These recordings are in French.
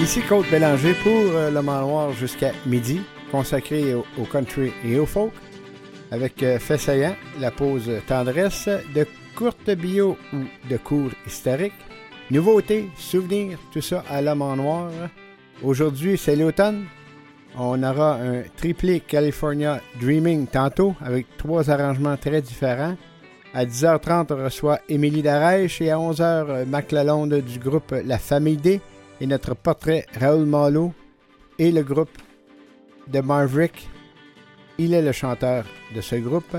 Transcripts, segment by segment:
Ici Côte Bélanger pour euh, le manoir jusqu'à midi, consacré au, country et au folk, avec euh, la pause tendresse, de courtes bio ou de cours historiques, nouveautés, souvenirs, tout ça à l'homme en noir. Aujourd'hui, c'est l'automne. On aura un triplé California Dreaming tantôt avec trois arrangements très différents. À 10h30, on reçoit Émilie Darèche et à 11h, Mac Lalonde du groupe La Famille D et notre portrait Raoul Malo et le groupe de Marvrick. Il est le chanteur de ce groupe.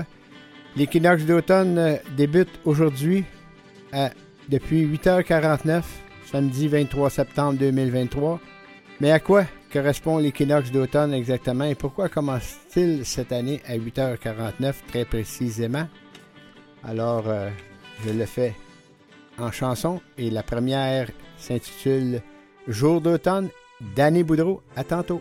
L'équinoxe d'automne débute aujourd'hui depuis 8h49, samedi 23 septembre 2023. Mais à quoi correspond l'équinoxe d'automne exactement et pourquoi commence-t-il cette année à 8h49 très précisément? Alors, euh, je le fais en chanson et la première s'intitule Jour d'automne, Danny Boudreau. À tantôt.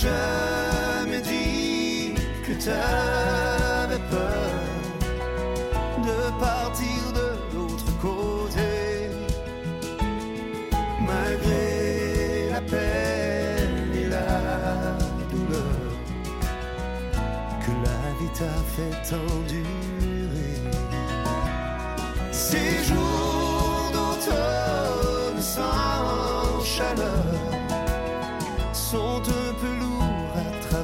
Jamais dit que t'avais peur partir de l'autre côté. Malgré la peine et la douleur que la vie t'a fait endurer. Ces jours d'automne sans chaleur sont un peu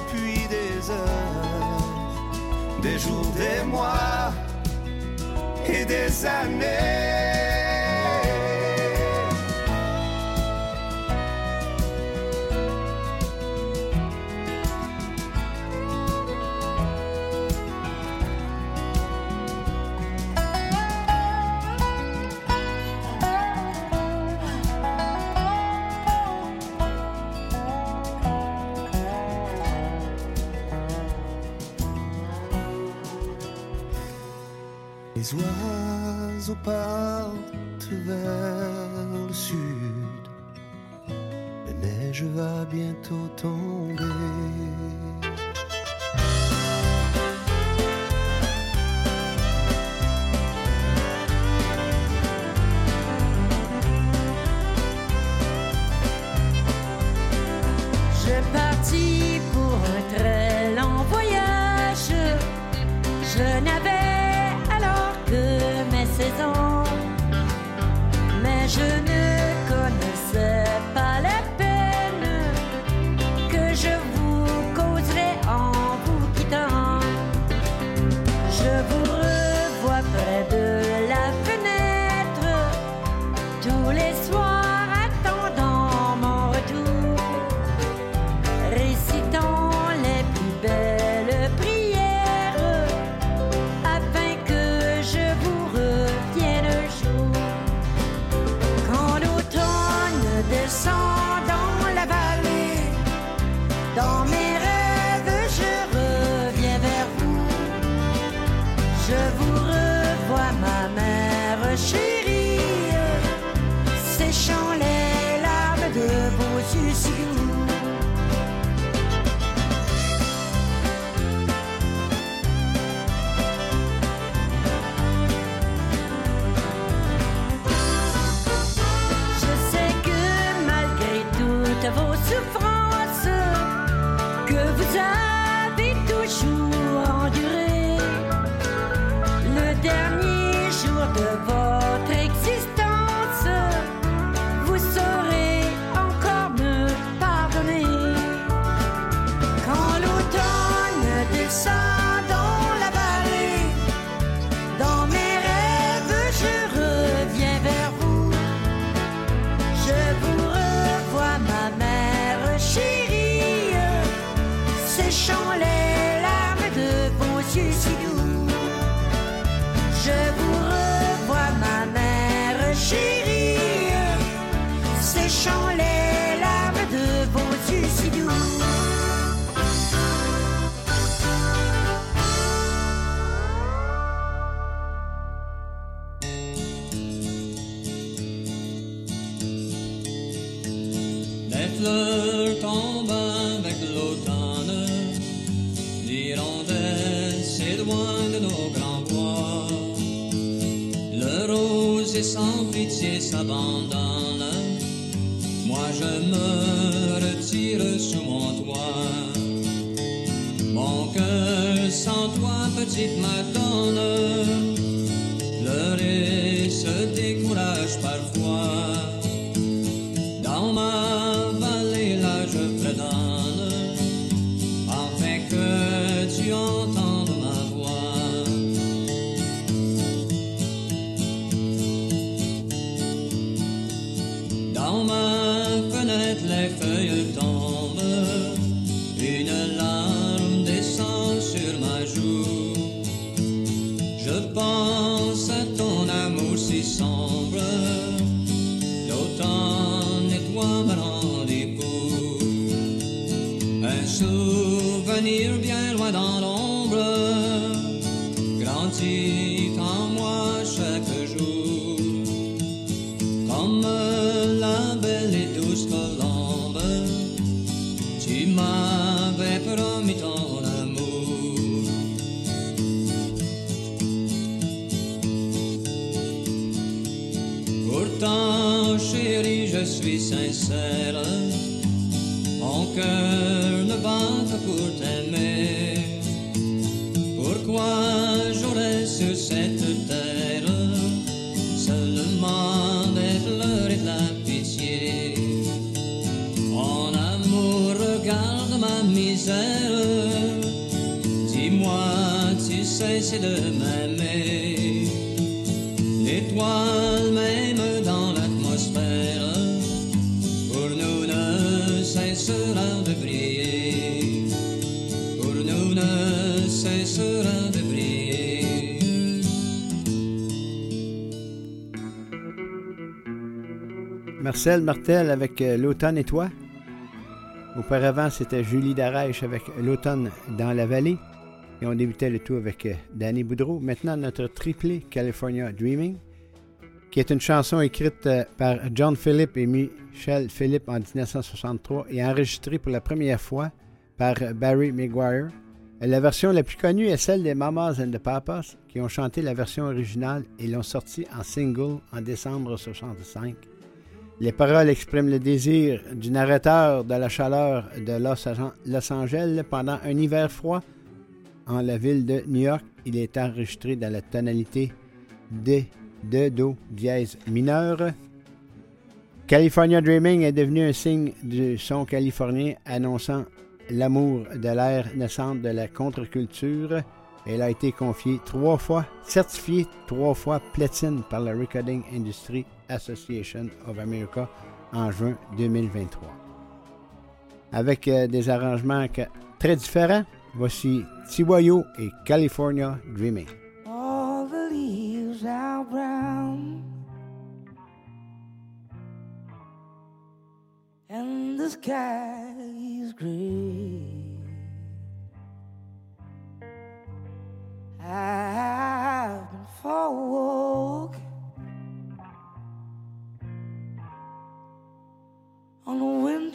depuis des heures, des jours, des mois et des années. Partent vers le sud. La neige va bientôt tomber. les larmes de vos yeux si doux. Fleurs tombent avec l'automne, l'hirondelle s'éloigne de nos grands bois, le rosier sans pitié s'abandonne. Marcel Martel avec euh, L'automne et toi. Auparavant, c'était Julie Darèche avec L'automne dans la vallée. Et on débutait le tout avec euh, Danny Boudreau. Maintenant, notre triplé California Dreaming, qui est une chanson écrite euh, par John Philip et Michel Philip en 1963 et enregistrée pour la première fois par Barry McGuire. La version la plus connue est celle des Mamas and the Papas, qui ont chanté la version originale et l'ont sortie en single en décembre 1965. Les paroles expriment le désir du narrateur de la chaleur de Los Angeles pendant un hiver froid. En la ville de New York, il est enregistré dans la tonalité D de Do dièse mineur. California Dreaming est devenu un signe du son californien annonçant l'amour de l'ère naissante de la contre-culture. Elle a été confiée trois fois, certifiée trois fois platine par la Recording Industry Association of America en juin 2023. Avec euh, des arrangements très différents, voici Tiwayo et California Dreaming.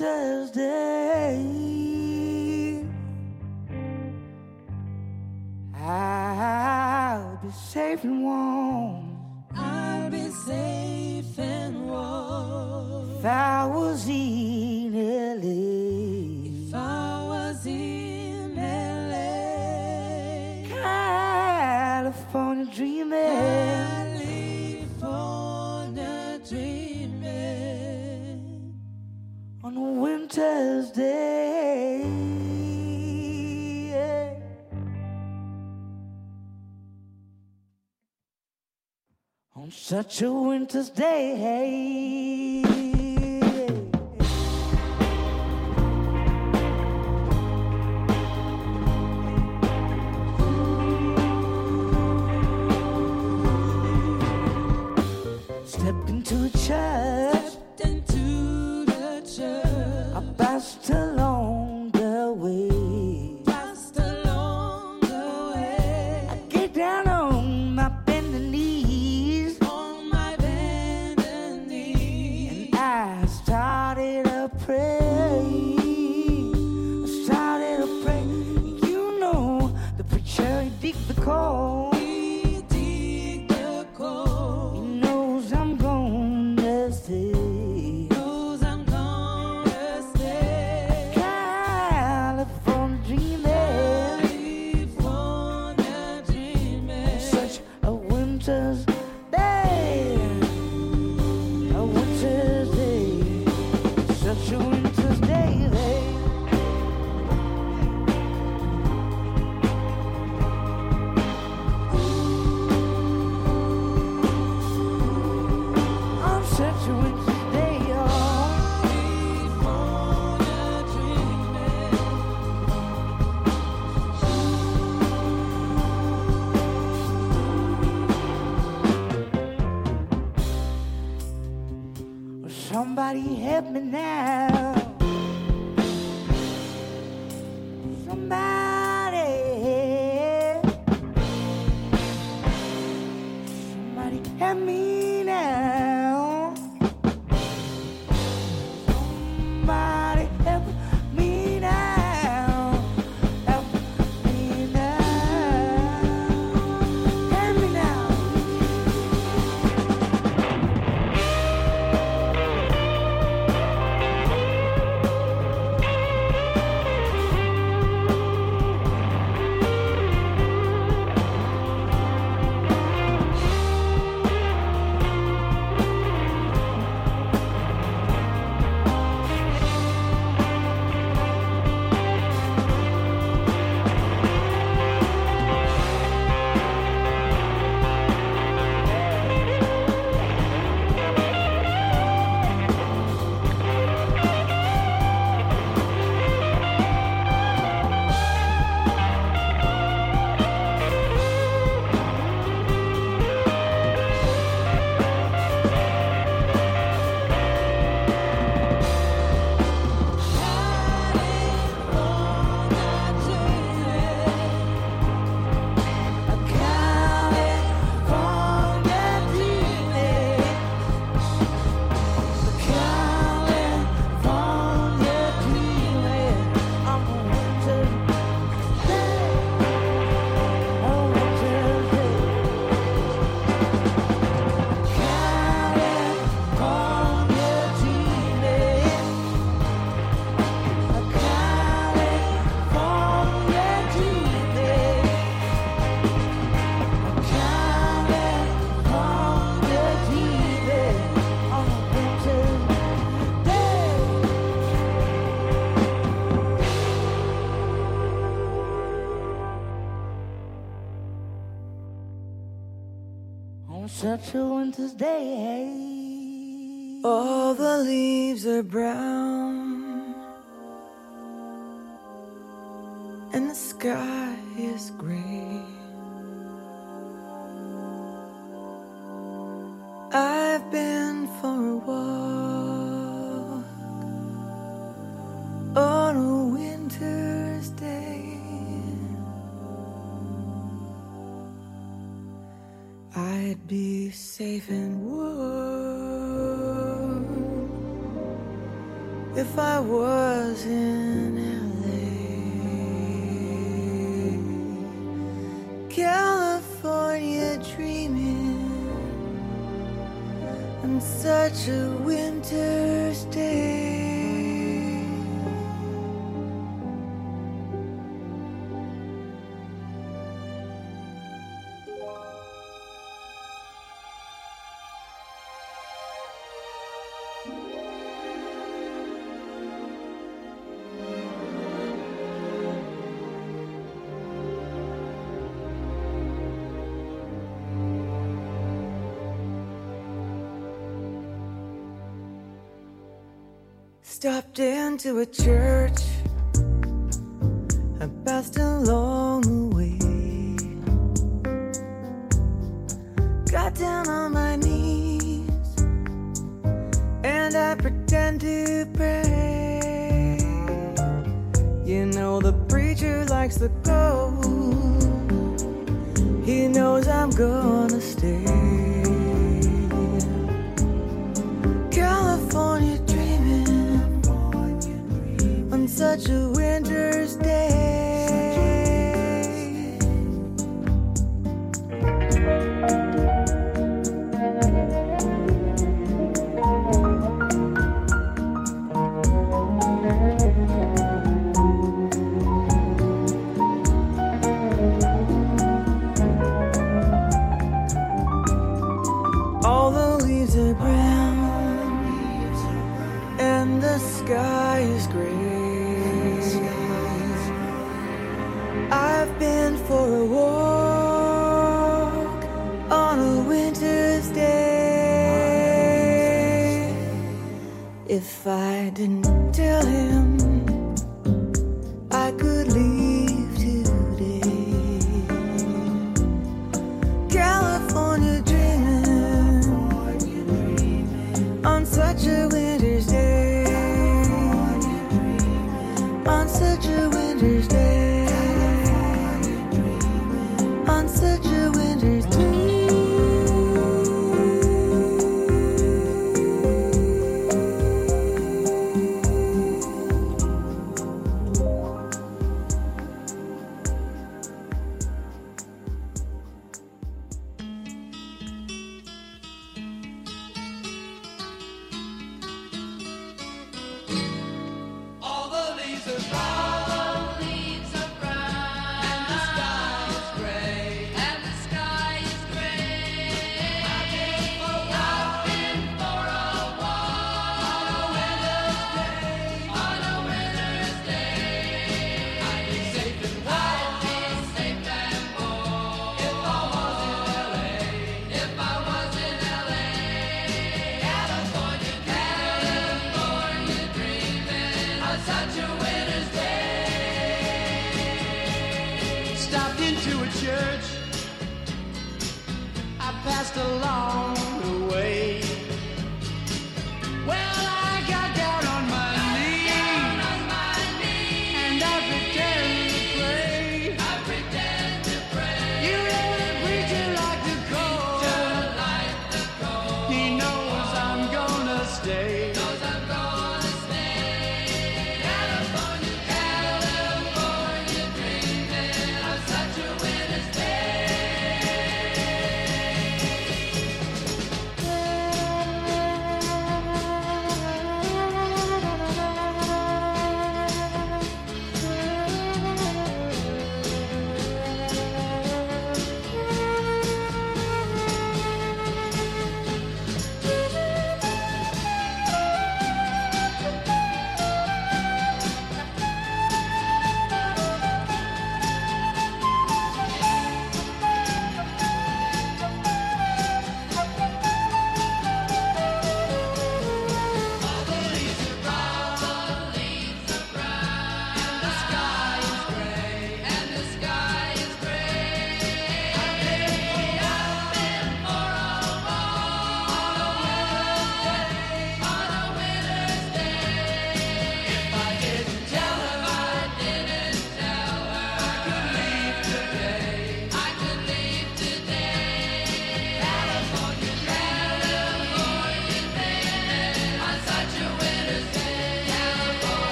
Winter's day. I'll be safe and warm. I'll be safe and warm. If I was in winter's day. On such a winter's day. Stepped into church, Into the church, Somebody help me now. such a winter's day. stopped into a church. I passed along the way. Got down on my knees and I pretend to pray. You know, the preacher likes to go, he knows I'm gonna stay. do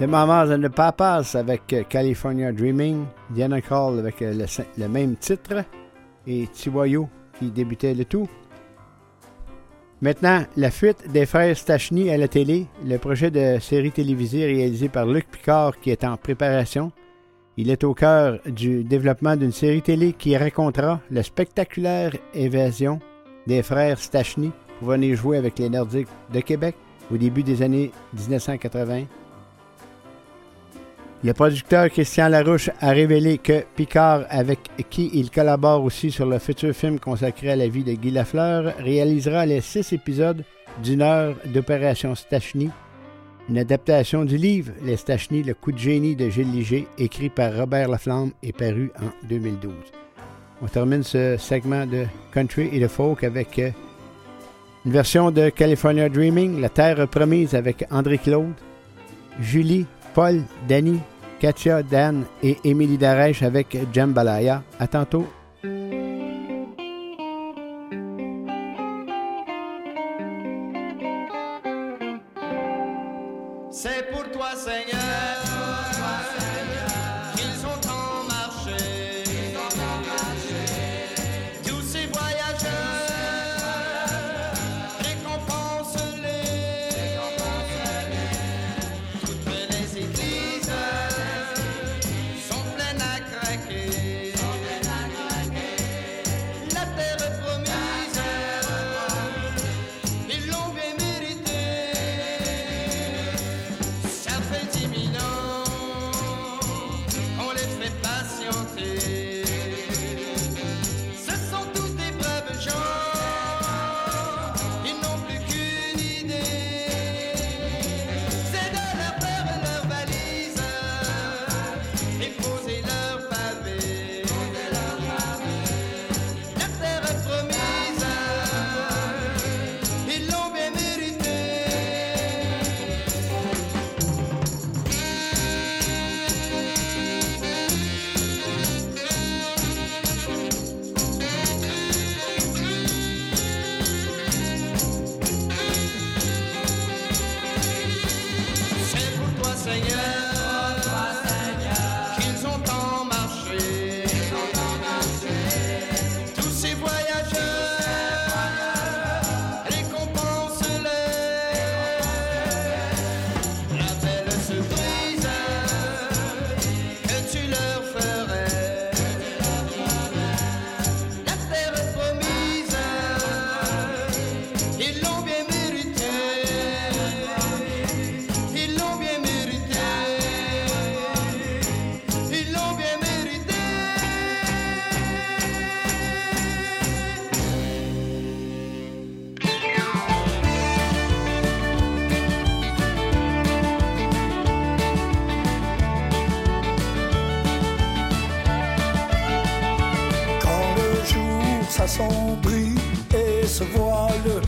The Mamas and the Papas avec euh, California Dreaming, Diana Call avec euh, le, le même titre et Tiwayo qui débutait le tout. Maintenant, la fuite des frères Stachny à la télé, le projet de série télévisée réalisé par Luc Picard qui est en préparation. Il est au cœur du développement d'une série télé qui racontera la spectaculaire évasion des frères Stachny pour venir jouer avec les Nordiques de Québec au début des années 1980. Le producteur Christian Larouche a révélé que Picard, avec qui il collabore aussi sur le futur film consacré à la vie de Guy Lafleur, réalisera les six épisodes d'une heure d'Opération Stachny, une adaptation du livre Les Stachny, le coup de génie de Gilles Liger, écrit par Robert Laflamme et paru en 2012. On termine ce segment de country et de folk avec euh, une version de California Dreaming, La Terre promise avec André Claude, Julie, Paul, Danny, Katia, Dan et Émilie Darèche avec Jambalaya. À tantôt. S'assombrit et se voile,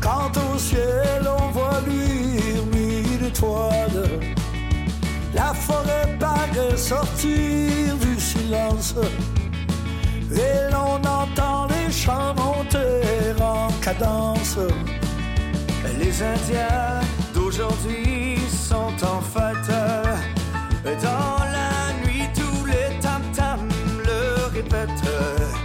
quand au ciel on voit luire mille étoiles, la forêt paraît sortir du silence et l'on entend les chants monter en cadence. Les Indiens d'aujourd'hui sont en fête. Dans la nuit, tous les tam-tams le répètent.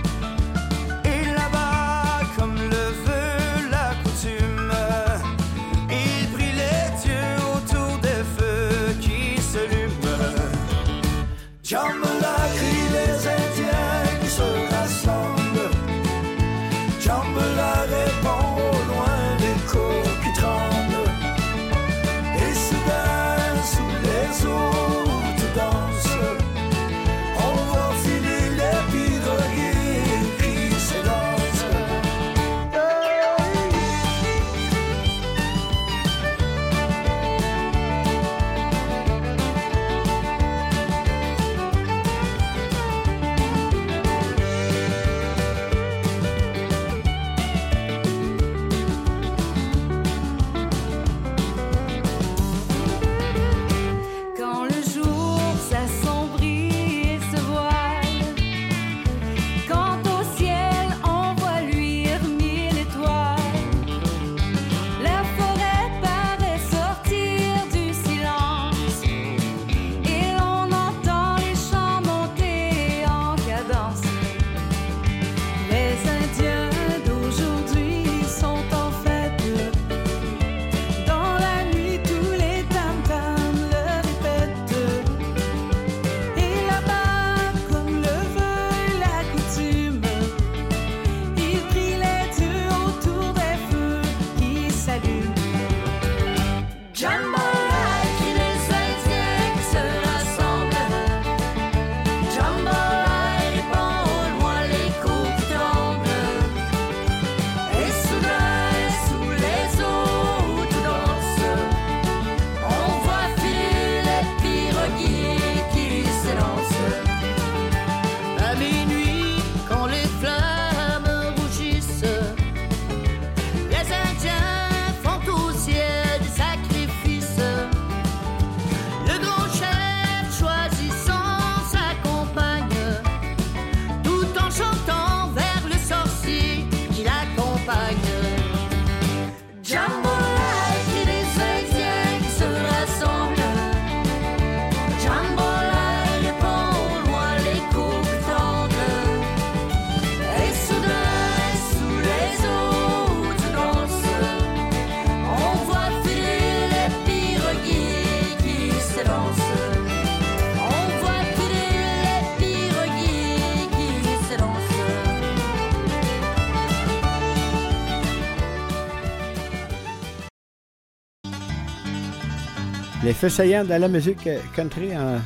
Les faits saillants de la musique country en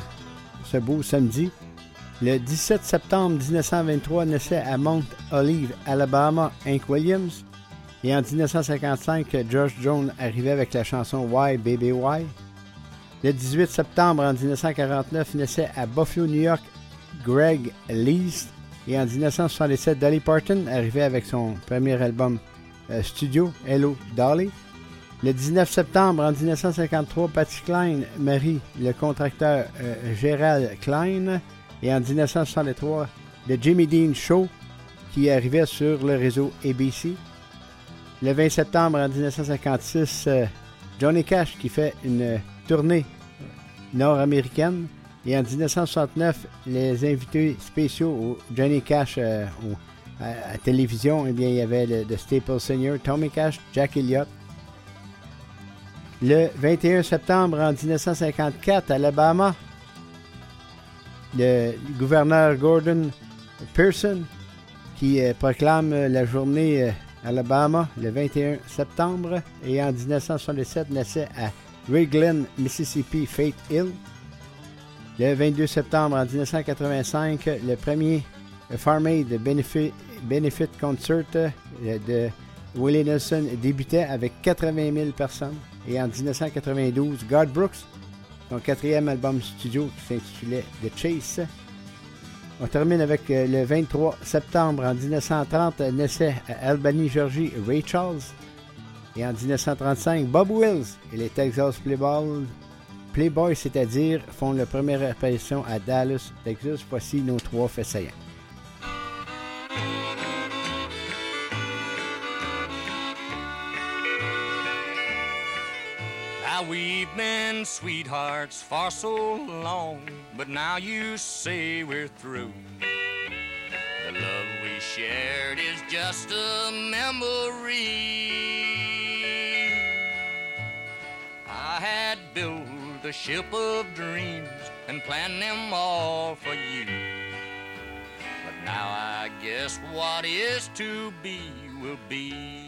ce beau samedi. Le 17 septembre 1923 naissait à Mount Olive, Alabama, Hank Williams. Et en 1955, George Jones arrivait avec la chanson Why Baby Why. Le 18 septembre en 1949 naissait à Buffalo, New York, Greg Least. Et en 1977, Dolly Parton arrivait avec son premier album euh, studio, Hello Dolly. Le 19 septembre en 1953, Patty Klein marie le contracteur euh, Gérald Klein. Et en 1963, The Jimmy Dean Show qui arrivait sur le réseau ABC. Le 20 septembre en 1956, euh, Johnny Cash qui fait une tournée nord-américaine. Et en 1969, les invités spéciaux au Johnny Cash euh, à, télévision, eh il y avait le, le Staple Senior, Tommy Cash, Jack Elliott. Le 21 septembre en 1954, à Alabama, le gouverneur Gordon Pearson qui euh, proclame euh, la journée euh, Alabama le 21 septembre. Et en 1967, naissait à Ridgeland, Mississippi, Faith Hill. Le 22 septembre en 1985, le premier Farm Aid Benefit, Benefit Concert de Willie Nelson débutait avec 80 000 personnes. Et en 1992, God Brooks, son quatrième album studio qui s'intitulait The Chase. On termine avec euh, le 23 septembre en 1930, euh, naissait à Albany, Georgie, Ray Charles. Et en 1935, Bob Wills et les Texas Playboys, Playboys, c'est-à-dire, font leur première apparition à Dallas, Texas. Voici nos trois faits saillants. Now we've been sweethearts for so long, but now you say we're through. The love we shared is just a memory. I had built a ship of dreams and planned them all for you. But now I guess what is to be will be.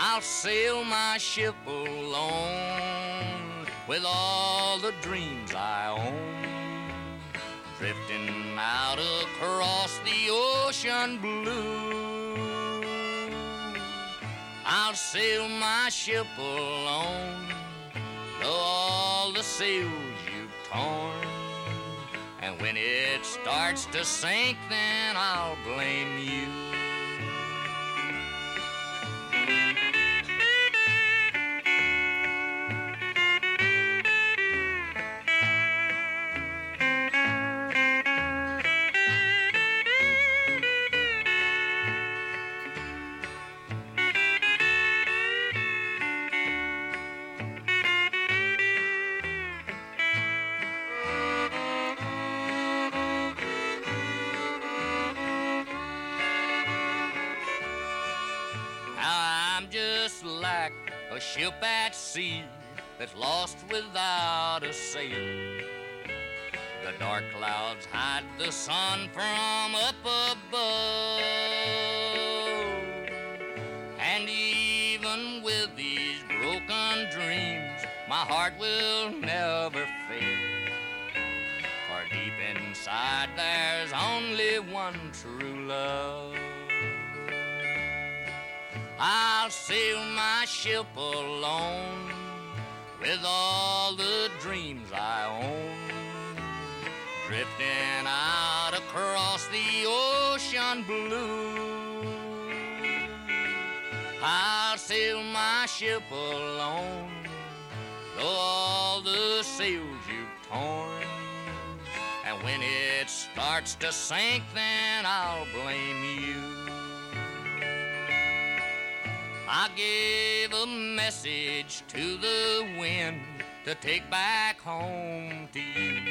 I'll sail my ship alone with all the dreams I own, drifting out across the ocean blue. I'll sail my ship alone, though all the sails you've torn. And when it starts to sink, then I'll blame you. Bye. Like a ship at sea that's lost without a sail. The dark clouds hide the sun from up above. And even with these broken dreams, my heart will never fail. For deep inside there's only one true love. I'll sail my ship alone with all the dreams I own, drifting out across the ocean blue. I'll sail my ship alone, though all the sails you've torn. And when it starts to sink, then I'll blame you. I gave a message to the wind to take back home to you.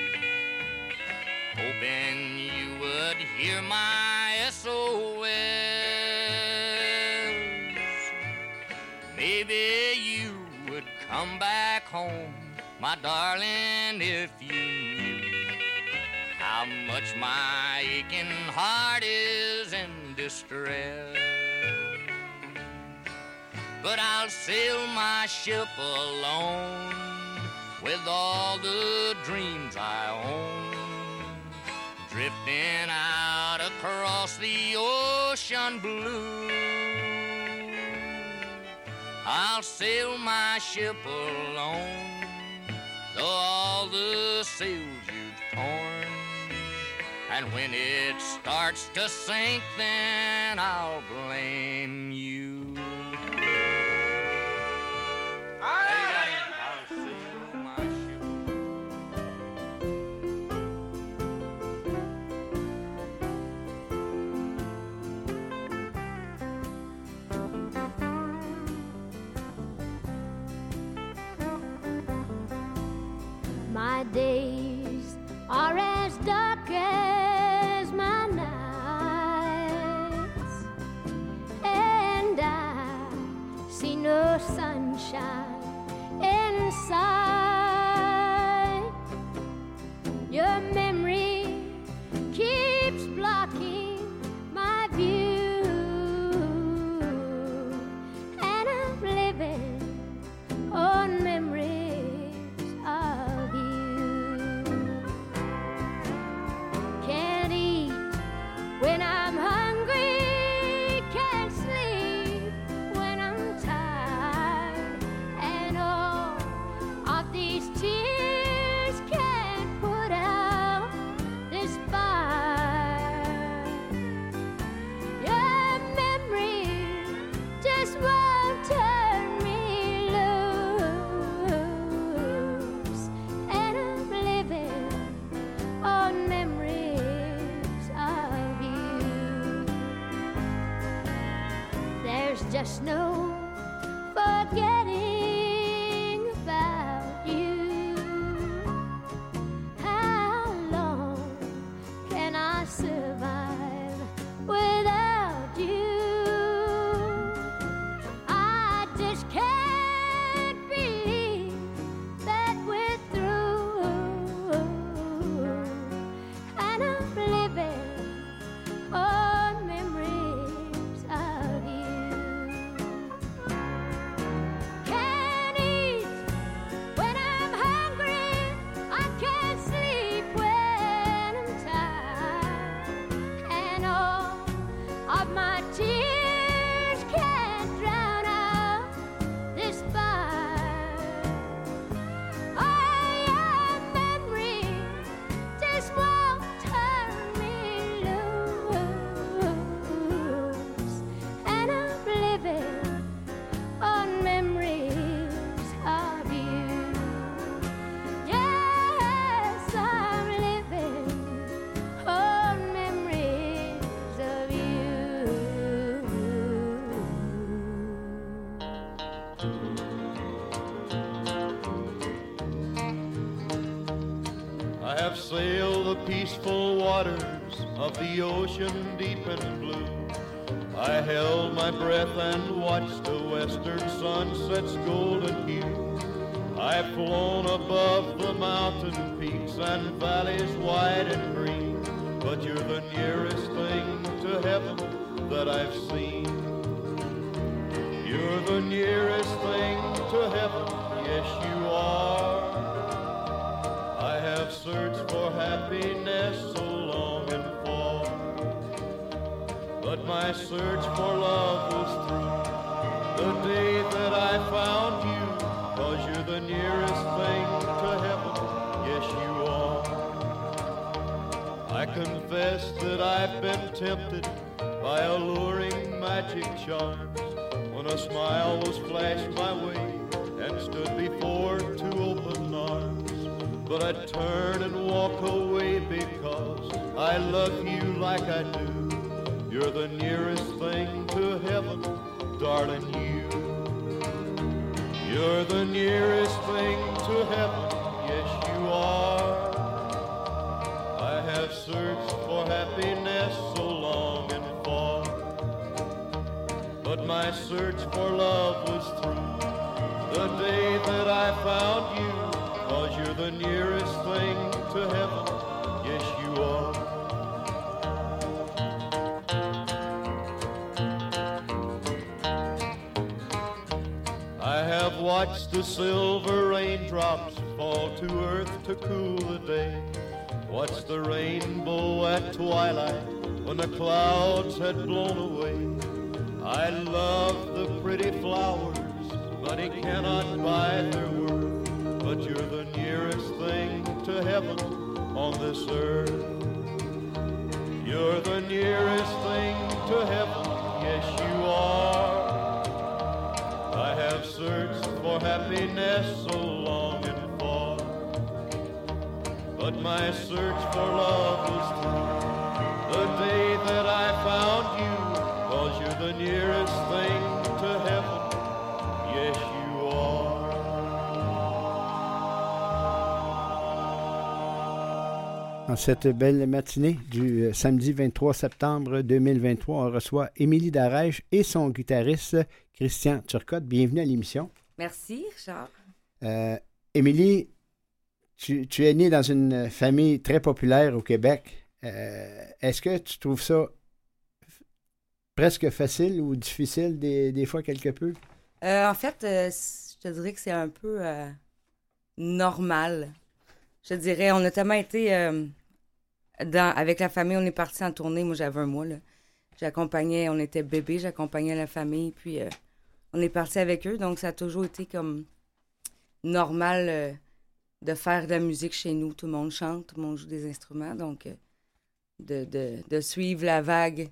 Hoping you would hear my SOS. Maybe you would come back home, my darling, if you knew how much my aching heart is in distress but I'll sail my ship alone with all the dreams I own. Drifting out across the ocean blue, I'll sail my ship alone, though all the sails you've torn. And when it starts to sink, then I'll blame you. My days are as dark as my nights, and I see no sunshine. Inside. side. get it. my breath and I'm. Clouds had blown away. I love the pretty flowers, money cannot buy their worth. But you're the nearest thing to heaven on this earth. You're the nearest thing to heaven, yes you are. I have searched for happiness so long and far. But my search for love was day that I found you. Cause you're the nearest thing to heaven, yes you are. En cette belle matinée du euh, samedi 23 septembre 2023, on reçoit Émilie Darèche et son guitariste Christian Turcotte. Bienvenue à l'émission. Merci, Richard. Euh, Émilie, tu, tu es née dans une famille très populaire au Québec. Euh, Est-ce que tu trouves ça presque facile ou difficile des, des fois quelque peu? Euh, en fait, euh, je te dirais que c'est un peu normal. Je te dirais, on a tellement été dans, avec la famille, on est parti en tournée. Moi, j'avais un mois. J'accompagnais, on était bébé, j'accompagnais la famille, puis on est parti avec eux. Donc, ça a toujours été comme normal de faire de la musique chez nous. Tout le monde chante, tout le monde joue des instruments. Donc, de, de, de suivre la vague,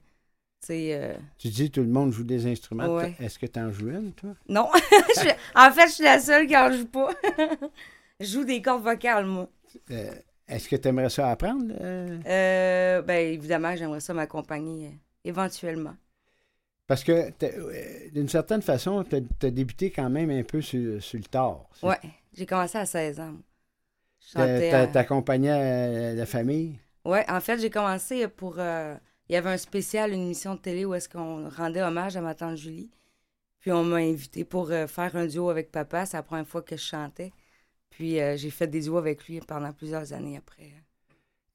euh, Tu dis tout le monde joue des instruments. Ouais. Est-ce que tu en joues une, toi? Non. En fait, je suis la seule qui en joue pas. je joue des cordes vocales, moi. Euh, Est-ce que tu aimerais ça apprendre? euh? Euh, ben, évidemment, j'aimerais ça m'accompagner éventuellement. Parce que d'une certaine façon, tu as, débuté quand même un peu sur, sur le tard. Ouais, j'ai commencé à 16 ans. T'accompagnais la famille? Ouais, en fait, j'ai commencé pour. euh, Il y avait un spécial, une émission de télé où est-ce qu'on rendait hommage à ma tante Julie. Puis on m'a invité pour euh, faire un duo avec papa. C'est la première fois que je chantais. Puis euh, j'ai fait des duos avec lui pendant plusieurs années après.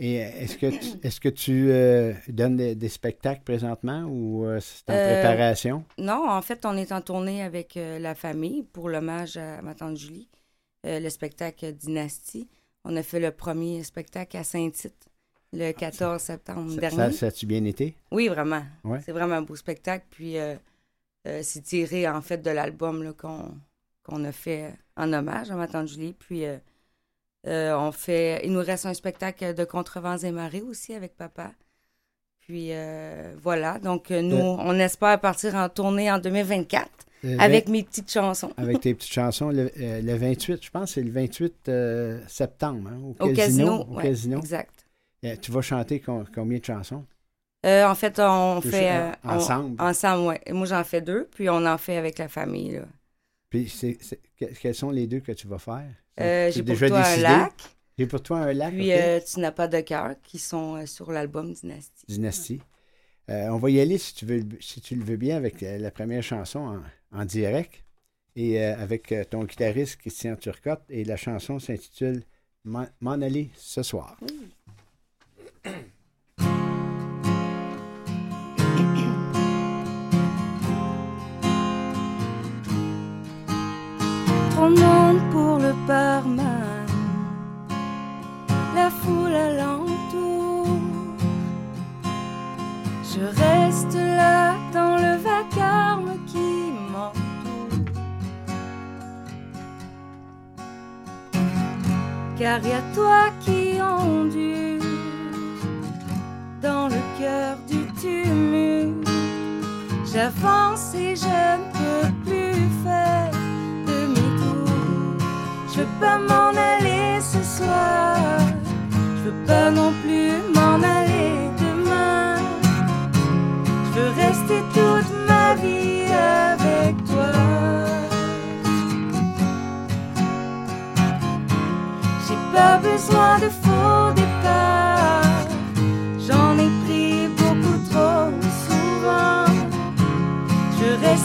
Et est-ce que tu, est-ce que tu euh, donnes des, des spectacles présentement ou euh, c'est en Euh, préparation? Non, en fait, on est en tournée avec la famille pour l'hommage à ma tante Julie, le spectacle Dynastie. On a fait le premier spectacle à Saint-Tite le 14 septembre Ça, dernier. ça, ça a-tu bien été? Oui, vraiment. Ouais. C'est vraiment un beau spectacle. Puis euh, euh, c'est tiré en fait de l'album qu'on a fait en hommage à ma tante Julie. Puis euh, on fait. Il nous reste un spectacle de Contrevents et marées aussi avec papa. Puis voilà. Donc nous, on espère partir en tournée en 2024 Euh, avec mes petites chansons. Avec tes petites chansons. Le, euh, le 28, je pense, c'est le 28 euh, septembre, hein, au, Au casino. casino, au ouais, casino. exact. Euh, tu vas chanter com- combien de chansons? Euh, en fait, on fait. euh, on- ensemble? ensemble, oui. Moi, j'en fais deux, puis on en fait avec la famille. Là. Puis c'est, c'est- que- quels sont les deux que tu vas faire? Euh, J'ai pour déjà toi décidé? un lac. J'ai pour toi un lac, Puis Tu n'as pas de cœur, qui sont sur l'album Dynastie. Dynastie. On va y aller, si tu, veux, si tu le veux bien, avec la première chanson en, en direct et avec ton guitariste Christian Turcotte. Et la chanson s'intitule M'en M'en aller ce soir. Trop pour le barman, la foule alentour. Je reste là dans le vacarme qui m'entoure. Car y a toi qui ondule dans le cœur du tumulte. J'avance et je ne peux plus faire demi-tour. Je veux pas m'en aller ce soir. Je veux pas non plus m'en aller demain. Je veux rester toute ma vie avec toi. J'ai pas besoin de faux départ.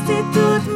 Je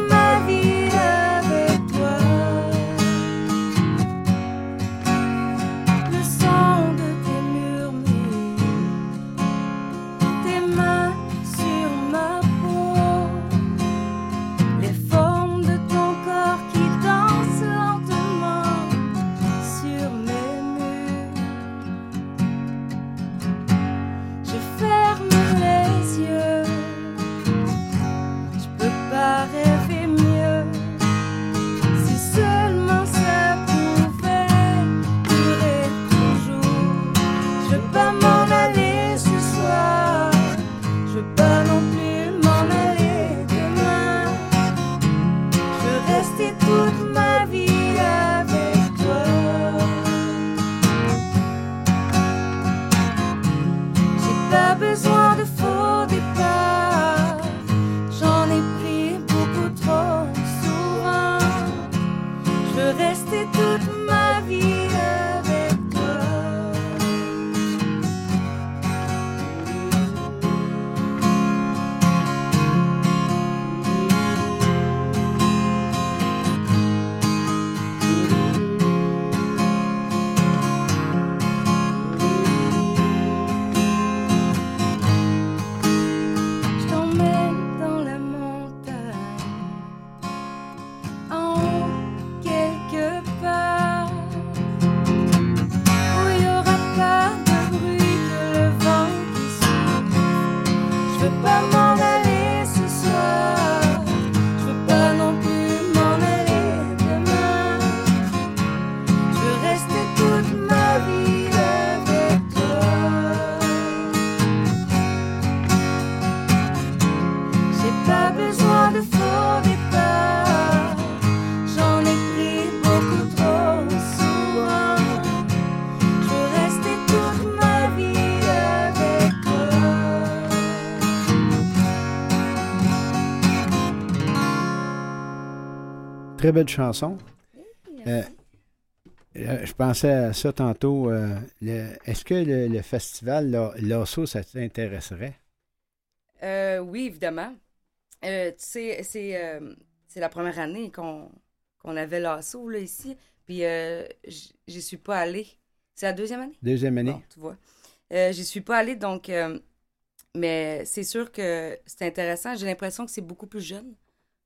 Très belle chanson. Euh, euh, je pensais à ça tantôt. euh, Est-ce que le, le festival La- Lasso, ça t'intéresserait? Euh, oui, évidemment. Tu sais, c'est la première année qu'on avait l'assaut là, ici. Puis j'y suis pas allée. C'est la deuxième année? Deuxième année? Bon, tu vois. J'y suis pas allée, donc... mais c'est sûr que c'est intéressant. J'ai l'impression que c'est beaucoup plus jeune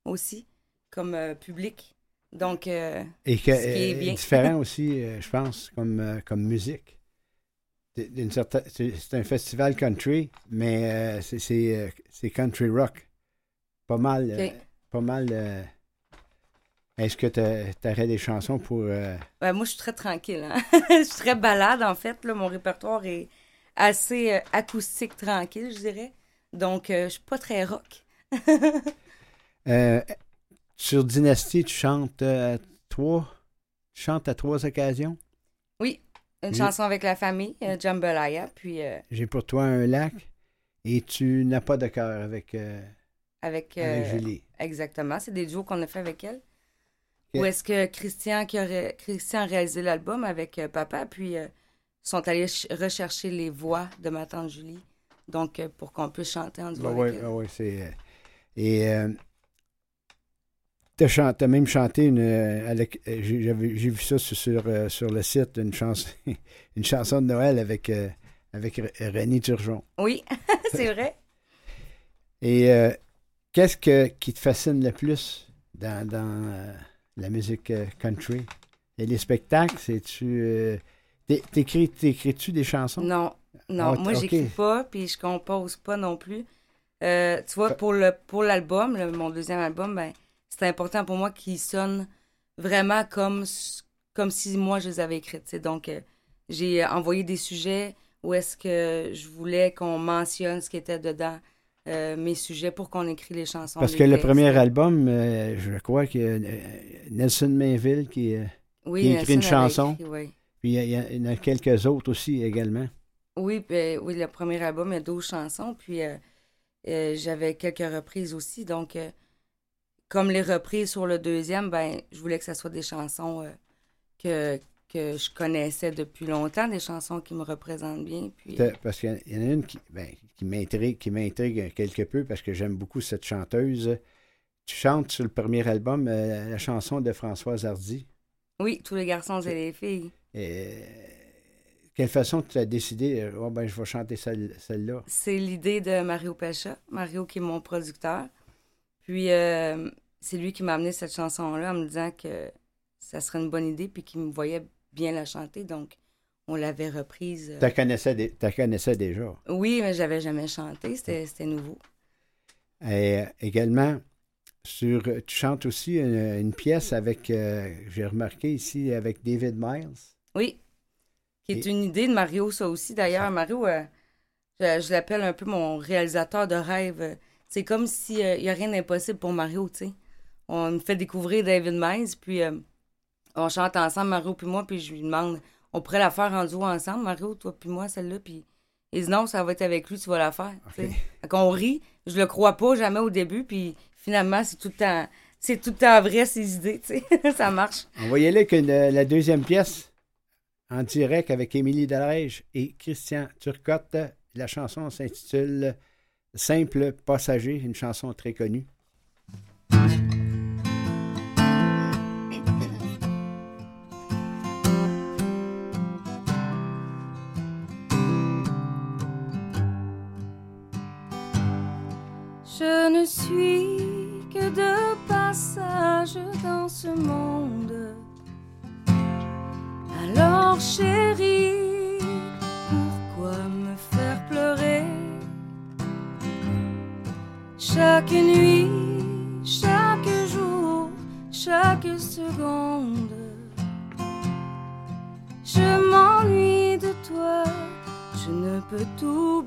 aussi, comme euh, public. Donc, euh, Et que, ce qui est euh, bien. différent aussi, je pense, comme, comme musique. C'est un festival country, mais c'est- country rock. Pas mal. pas mal. Est-ce que tu aurais des chansons pour. euh, Ouais, moi, je suis très tranquille. hein. je suis très balade, en fait. Là. Mon répertoire est assez euh, acoustique, tranquille, je dirais. Donc, euh, je suis pas très rock. sur Dynasty, tu chantes euh, trois. Tu chantes à trois occasions? oui, une chanson avec la famille, euh, Jambalaya, puis euh, J'ai pour toi un lac et tu n'as pas de cœur avec, euh, avec, avec euh, Julie. Exactement, c'est des duos qu'on a fait avec elle. Ou est-ce que Christian, qui a, ré- Christian a réalisé l'album avec euh, papa, puis euh, sont allés ch- rechercher les voix de ma tante Julie, donc pour qu'on puisse chanter en duo Oui, elle. oui, c'est. euh, et t'as chan- t'as même chanté une. euh, avec- euh, j'ai j'ai vu ça sur, sur, euh, sur le site, une chanson, une chanson de Noël avec, euh, avec René Turgeon. Oui, c'est vrai. Et qu'est-ce que, qui te fascine le plus dans, dans la musique country? Et les spectacles, c'est-tu. t'é- t'écris- T'écris-tu des chansons? Non, non, Ah, moi j'écris pas, puis je compose pas non plus. Euh, tu vois, pour le pour l'album, le- mon deuxième album, ben, c'est important pour moi qu'il sonne vraiment comme, comme si moi je les avais écrites. Donc, euh, j'ai envoyé des sujets où est-ce que je voulais qu'on mentionne ce qui était dedans, euh, mes sujets, pour qu'on écrit les chansons. Parce les que le premier album, euh, je crois que euh, Nelson Mainville qui, euh, Oui, qui a écrit une Nelson chanson. écrit, oui. Puis il y, a- en a quelques autres aussi également. Oui, ben, oui, le premier album, il y a 12 chansons, puis euh, euh, j'avais quelques reprises aussi. Donc, euh, comme les reprises sur le deuxième, ben, je voulais que ce soit des chansons euh, que, que je connaissais depuis longtemps, des chansons qui me représentent bien. Puis, euh, Parce qu'il y en a une qui, ben, qui m'intrigue, qui m'intrigue quelque peu parce que j'aime beaucoup cette chanteuse. Tu chantes sur le premier album euh, la chanson de Françoise Hardy? oui, tous les garçons et les filles. Et, quelle façon tu as décidé, oh, ben, je vais chanter celle- celle-là? C'est l'idée de Mario Pecha, Mario qui est mon producteur. Puis, euh, c'est lui qui m'a amené cette chanson-là en me disant que ça serait une bonne idée, puis qu'il me voyait bien la chanter. Donc, on l'avait reprise. euh, Tu la connaissais, dé- connaissais déjà? Oui, mais j'avais jamais chanté, c'était nouveau. Et euh, également, sur, tu chantes aussi une, une pièce avec, euh, j'ai remarqué ici, avec David Miles. Oui, qui est Et- une idée de Mario, ça aussi. D'ailleurs, Mario, euh, je, je l'appelle un peu mon réalisateur de rêve. C'est comme s'il n'y a rien d'impossible pour Mario, tu sais. On me fait découvrir David Miles, puis euh, on chante ensemble, Mario puis moi, puis je lui demande, on pourrait la faire en duo ensemble, Mario, toi puis moi, celle-là, puis il dit non, ça va être avec lui, tu vas la faire. Fait qu'on rit, je le crois pas jamais au début, puis finalement, c'est tout le temps, c'est tout le temps vrai, ces idées, tu sais. ça marche. On va y aller avec une- la deuxième pièce en direct avec Émilie Delrège et Christian Turcotte. La chanson s'intitule Simple passager, une chanson très connue. Ne suis que de passage dans ce monde. Alors chérie, pourquoi me faire pleurer? Chaque nuit, chaque jour, chaque seconde. Je m'ennuie de toi, je ne peux t'oublier.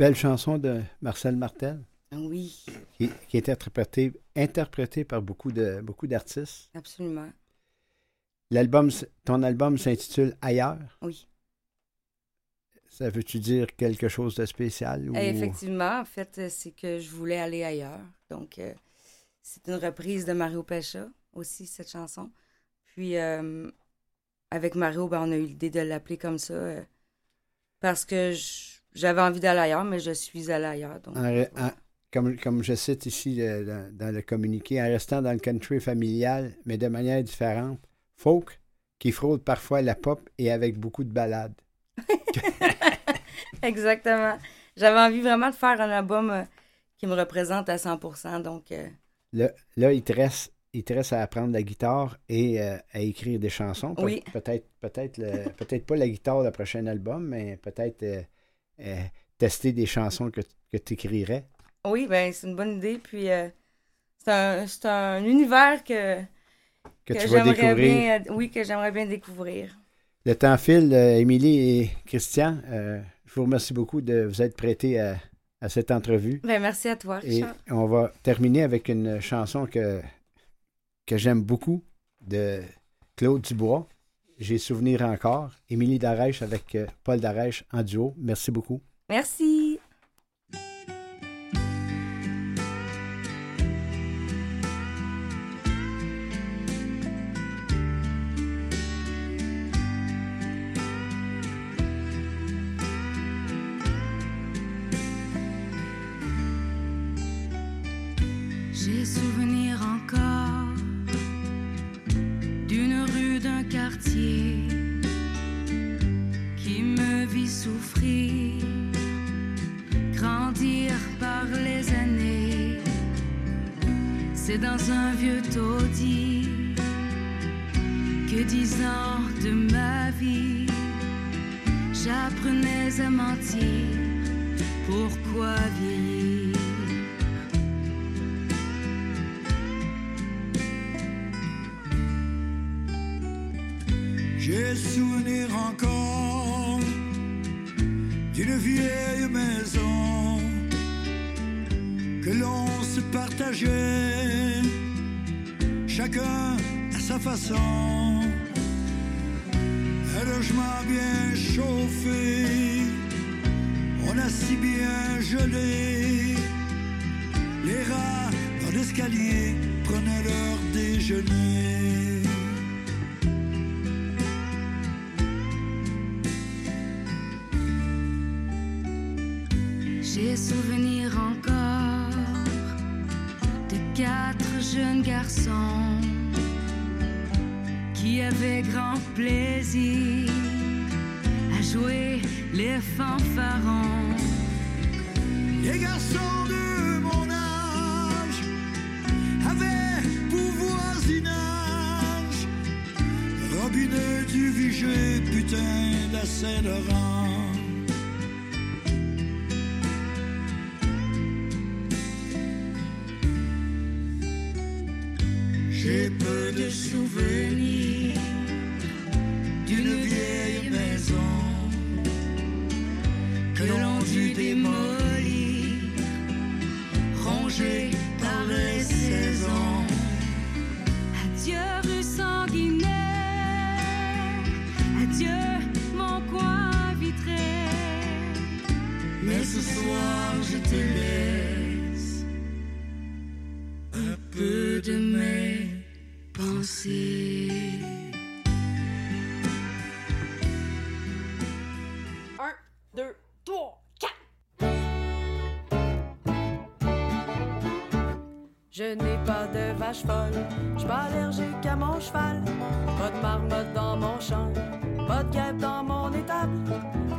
Belle chanson de Marcel Martel Oui, qui, qui est interprétée, par beaucoup de beaucoup d'artistes. absolument. L'album, ton album s'intitule Ailleurs. Oui. Ça veut-tu dire quelque chose de spécial? Ou... Eh, Effectivement, en fait, euh, c'est que je voulais aller ailleurs. Donc, euh, c'est une reprise de Mario Pesha aussi, cette chanson. Puis, euh, avec Mario, ben, on a eu l'idée de l'appeler comme ça euh, parce que je- j'avais envie d'aller ailleurs, mais je suis allée ailleurs. Donc, En comme, comme je cite ici euh, dans, dans le communiqué, en restant dans le country familial, mais de manière différente, folk qui frôle parfois la pop et avec beaucoup de ballades. Exactement. J'avais envie vraiment de faire un album euh, qui me représente à 100%. Donc, euh, Là, là, il, te reste, il te reste à apprendre la guitare et euh, à écrire des chansons. Pe- Oui. Peut-être peut-être peut-être pas la guitare le prochain album, mais peut-être euh, tester des chansons que, que tu écrirais. oui, ben, c'est une bonne idée. Puis, euh, c'est un, c'est un univers que, j'aimerais bien, oui, que j'aimerais bien découvrir. Le temps file, euh, Émilie et Christian. je vous remercie beaucoup de vous être prêtés à, à cette entrevue. Ben, merci à toi, Et on va terminer avec une chanson que, que j'aime beaucoup de Claude Dubois. J'ai souvenir encore. Émilie Darèche avec euh, Paul Darèche en duo. Merci beaucoup. Merci. Je n'ai pas de vache folle, je suis pas allergique à mon cheval. Pas de marmotte dans mon champ, pas de guêpe dans mon étable,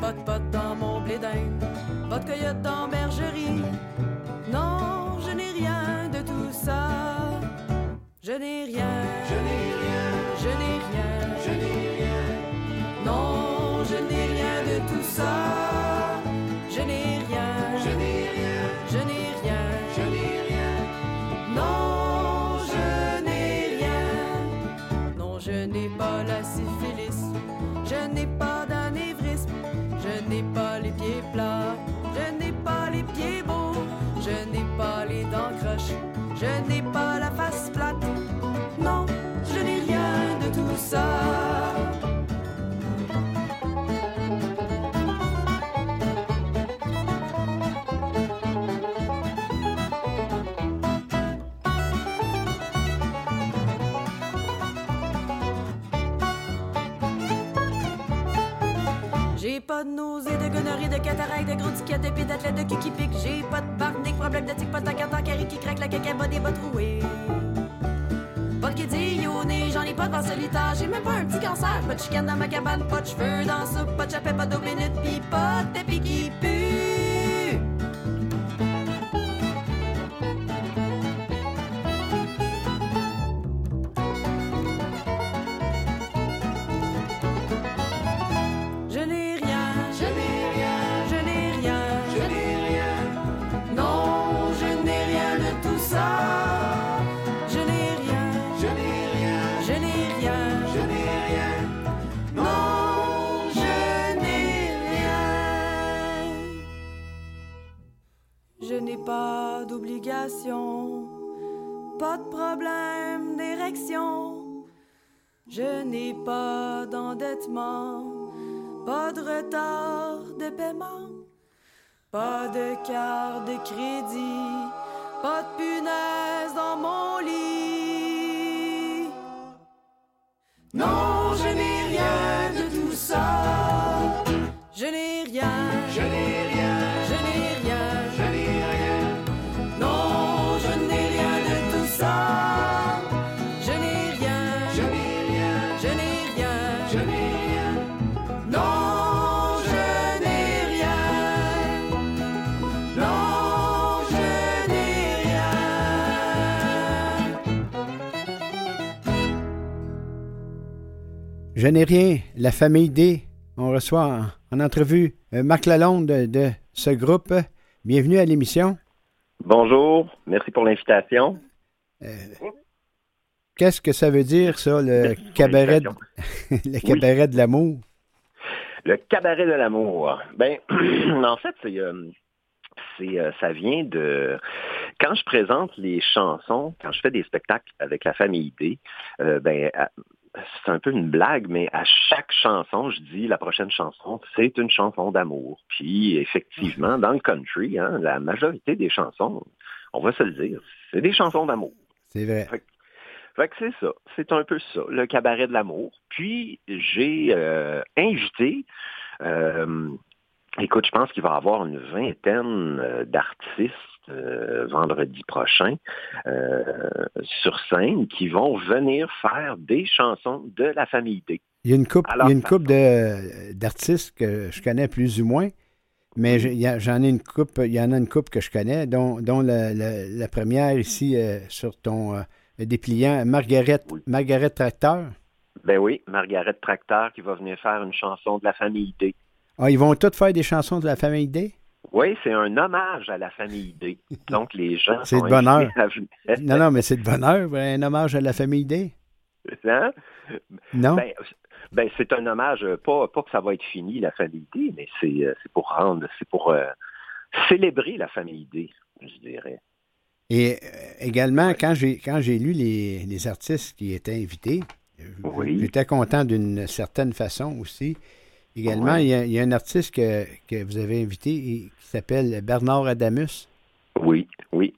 pas de pote dans mon blé d'Inde, pas de coyote dans bergerie. Non, je n'ai rien de tout ça. Je n'ai rien, je n'ai rien, Non, je n'ai rien de tout ça. J'ai pas de nausées, de gonorrhée, de cataracte, de gros tickets, de pieds d'athlète, de cul qui. J'ai pas de barnique, problème tic, pas de qui craque, la caca, des bottes trouées. Pas de dit nez, j'en ai pas de vent solitaire, j'ai même pas un petit cancer. Pas de chicane dans ma cabane, pas de cheveux dans soupe, pas de chapet, pas d'eau bénite, pis pas de tapis qui pue. D'obligation, pas de problème d'érection. Je n'ai pas d'endettement, pas de retard de paiement, pas de carte de crédit, pas de punaise dans mon lit. Non, je n'ai rien de tout ça. Je n'ai rien, la famille D. On reçoit en, en entrevue euh, Marc Lalonde de, de ce groupe. Bienvenue à l'émission. Bonjour, merci pour l'invitation. Qu'est-ce que ça veut dire, ça, le cabaret de, le cabaret de l'amour? Le cabaret de l'amour. Ben, en fait, c'est, euh, euh, ça vient de quand je présente les chansons, quand je fais des spectacles avec la famille D, euh, ben, c'est un peu une blague, mais à chaque chanson, je dis la prochaine chanson, c'est une chanson d'amour. Puis effectivement, dans le country, hein, la majorité des chansons, on va se le dire, c'est des chansons d'amour. C'est vrai. Fait que c'est ça, c'est un peu ça, le cabaret de l'amour. Puis j'ai euh, invité, euh, écoute, je pense qu'il va y avoir une vingtaine euh, d'artistes euh, vendredi prochain euh, sur scène qui vont venir faire des chansons de la famille D. Il y a une coupe, Alors, il y a une coupe d'artistes que je connais plus ou moins, mais j'en ai une coupe, il y en a une coupe que je connais, dont, dont la, la- la première ici euh, sur ton dépliant, Margaret, Margaret Tracteur. Ben oui, Margaret Tracteur qui va venir faire une chanson de la famille D. Ah, ils vont tous faire des chansons de la famille D? Oui, c'est un hommage à la famille D. Donc les gens C'est de bonheur. à. Non, non, mais c'est de bonheur, un hommage à la famille D. Hein? Non? Ben, ben, c'est un hommage, euh, pas, pas que ça va être fini, la famille D, mais c'est euh, pour rendre, c'est pour euh, célébrer la famille D, je dirais. Et également, quand j'ai quand j'ai lu les, les artistes qui étaient invités, j'étais content d'une certaine façon aussi. Également, Ouais. il, y a, il y a un artiste que, que vous avez invité qui s'appelle Bernard Adamus. Oui, oui.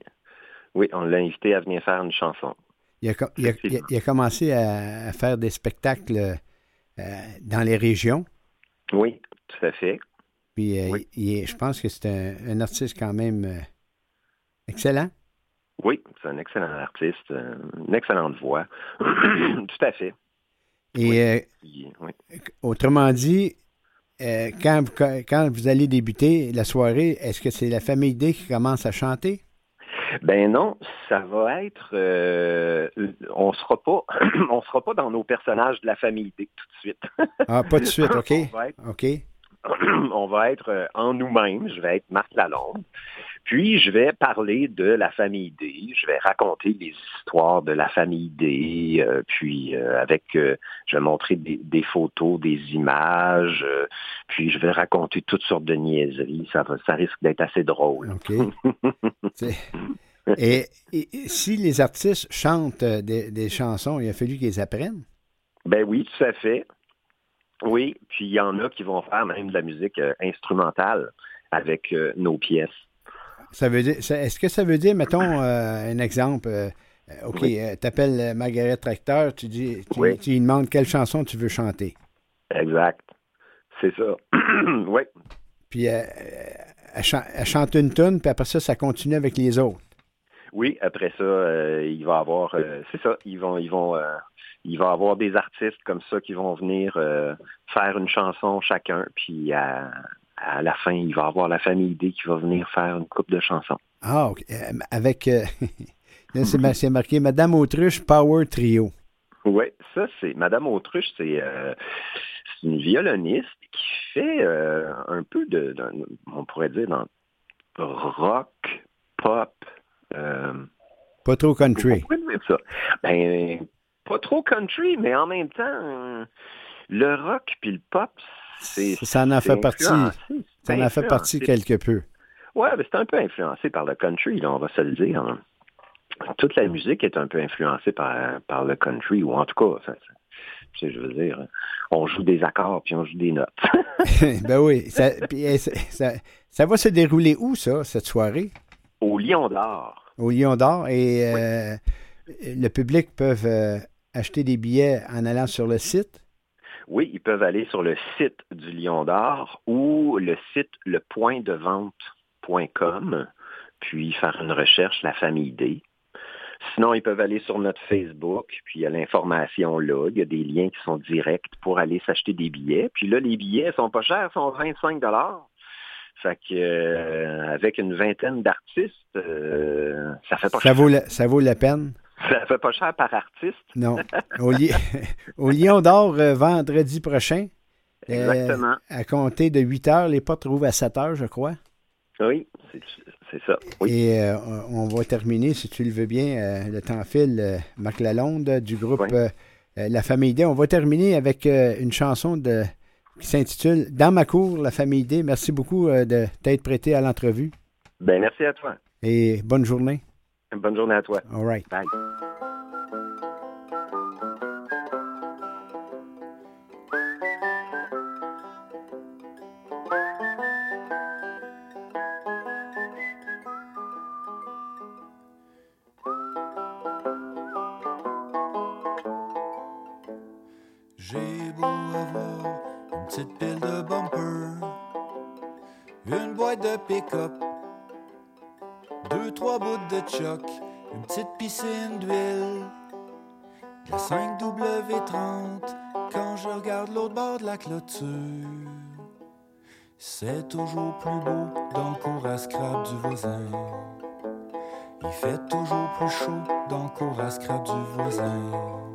Oui, on l'a invité à venir faire une chanson. Il a, co- il a- il a- il a commencé à, à faire des spectacles euh, dans les régions. Oui, tout à fait. Puis euh, il est- je pense que c'est un, un artiste quand même euh, excellent. Oui, c'est un excellent artiste, une excellente voix. tout à fait. Et oui. autrement dit, euh, quand, vous- quand, quand vous allez débuter la soirée, est-ce que c'est la famille D qui commence à chanter? Ben non, ça va être, euh, on sera pas, on sera pas dans nos personnages de la famille D tout de suite. Ah, pas de suite, OK. On va être- OK. on va être euh, en nous-mêmes. Je vais être Marc Lalonde. Puis, je vais parler de la famille D. Je vais raconter les histoires de la famille D. euh, puis, euh, avec, euh, je vais montrer des, des photos, des images. puis, je vais raconter toutes sortes de niaiseries. Ça, va, ça risque d'être assez drôle. OK. C'est- Et, si les artistes chantent des, des chansons, il a fallu qu'ils les apprennent? Ben oui, tout à fait. Oui, puis il y en a qui vont faire même de la musique euh, instrumentale avec euh, nos pièces. Ça veut dire, est-ce que ça veut dire, mettons, euh, un exemple, OK, Oui. tu appelles Margaret Tracteur, tu, dis, tu, Oui. tu lui demandes quelle chanson tu veux chanter. Exact. C'est ça. oui. Puis elle, chan- elle chante une tune, puis après ça, ça continue avec les autres. Oui, après ça, il va avoir, c'est ça, ils vont, ils vont, euh, il va avoir des artistes comme ça qui vont venir euh, faire une chanson chacun, puis à, à la fin, il va avoir la famille D qui va venir faire une coupe de chansons. Ah, OK. Euh, avec. euh, c'est, mar- c'est marqué Madame Autruche Power Trio. Oui, ça c'est Madame Autruche, c'est euh, une violoniste qui fait un peu de, on pourrait dire dans rock, pop. Pas trop country. ça. Ben, pas trop country, mais en même temps, euh, le rock puis le pop, c'est Ça en a fait partie. Ça en a fait partie quelque peu. Ouais, mais c'est un peu influencé par le country, là, on va se le dire. hein. Toute la musique est un peu influencée par, par le country, ou en tout cas, ça- ça- tu sais, je veux dire, on joue des accords puis on joue des notes. ben oui. Ça, puis, eh, ça, ça- ça va se dérouler où, ça, cette soirée? Au Lion d'Or. Au Lion d'Or. Et euh, le public peut euh, acheter des billets en allant sur le site? Oui, ils peuvent aller sur le site du Lion d'Or ou le site lepointdevente.com, puis faire une recherche La Famille D. Sinon, ils peuvent aller sur notre Facebook, puis il y a l'information là. Il y a des liens qui sont directs pour aller s'acheter des billets. Puis là, les billets sont pas chers, sont 25 dollars. Fait que euh, avec une vingtaine d'artistes, euh, ça fait pas Ça cher. vaut, la, ça vaut la peine? Ça fait pas cher par artiste. Non. Au, Li- au Lion d'Or, euh, vendredi prochain. Euh, Exactement. à compter de 8 heures, les portes rouvrent à 7 heures, je crois. Oui, c'est ça. Oui. Et euh, on va terminer, si tu le veux bien, le temps file, Marc Lalonde du groupe Oui. La Famille D. On va terminer avec une chanson de, qui s'intitule Dans ma cour, La Famille D. Merci beaucoup de t'être prêté à l'entrevue Ben, merci à toi. et bonne journée. Bonne journée à toi. All right. Bye. C'est toujours plus beau dans le cours du voisin. Il fait toujours plus chaud dans le cours du voisin.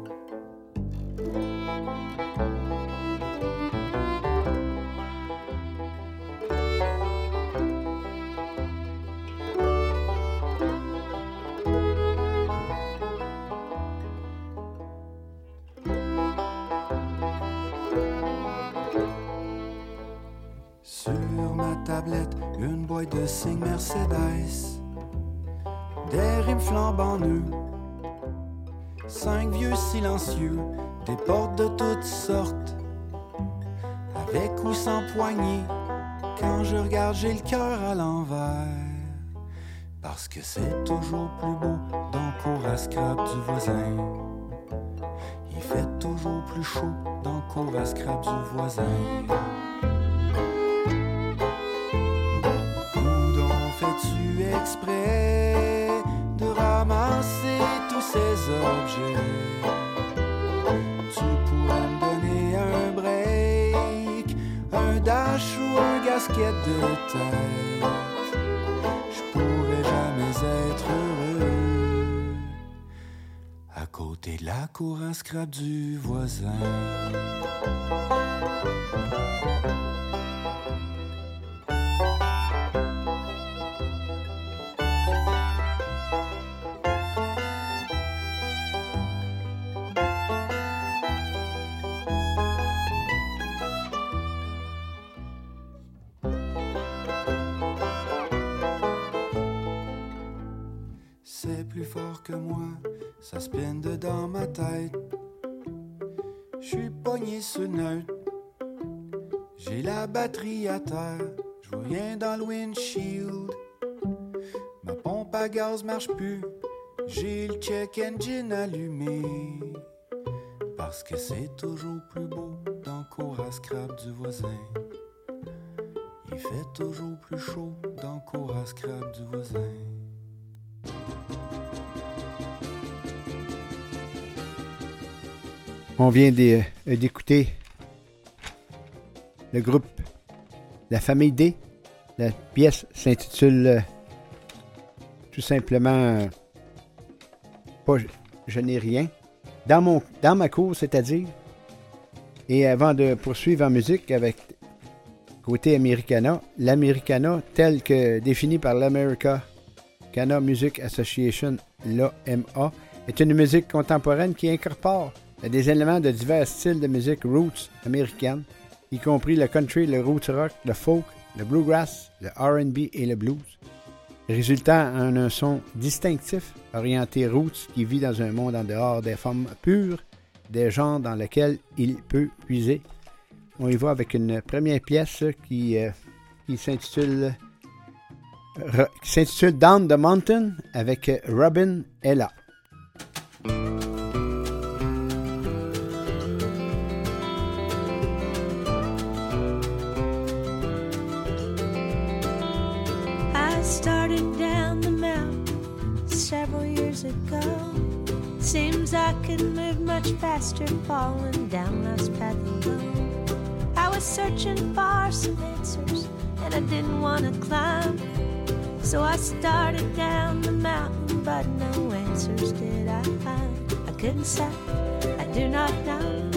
De signes Mercedes. Des rimes flambant nœuds. Cinq vieux silencieux, des portes de toutes sortes. Avec ou sans poignée, quand je regarde, j'ai le cœur à l'envers. Parce que c'est toujours plus beau dans cours à scrap du voisin. Il fait toujours plus chaud dans cours à scrap du voisin. Exprès de ramasser tous ces objets? Tu pourrais me donner un break, un dash ou un gasket de tête. Je pourrais jamais être heureux à côté de la cour à scrap du voisin. Moi, ça spin dedans ma tête. Je suis pogné sur neutre. J'ai la batterie à terre, je vois rien dans le windshield. Ma pompe à gaz marche plus, j'ai le check engine allumé. Parce que c'est toujours plus beau dans cours à du voisin. Il fait toujours plus chaud dans cours à scrap du voisin. On vient euh, d'écouter le groupe La Famille D. La pièce s'intitule euh, tout simplement euh, pas je, n'ai rien. Dans, mon, dans ma cour, c'est-à-dire. Et avant de poursuivre en musique avec côté Americana, l'Americana tel que défini par l'America Music Association, l'AMA, est une musique contemporaine qui incorpore des éléments de divers styles de musique roots américaine, y compris le country, le roots rock, le folk, le bluegrass, le RB et le blues, résultant en un son distinctif, orienté roots qui vit dans un monde en dehors des formes pures, des genres dans lesquels il peut puiser. On y va avec une première pièce qui, euh, qui s'intitule Re- qui s'intitule Down the Mountain avec Robin Ella. Started down the mountain several years ago. Seems I could move much faster falling down life's path alone. I was searching for some answers and I didn't want to climb. So I started down the mountain but no answers did I find. I couldn't say, I do not know.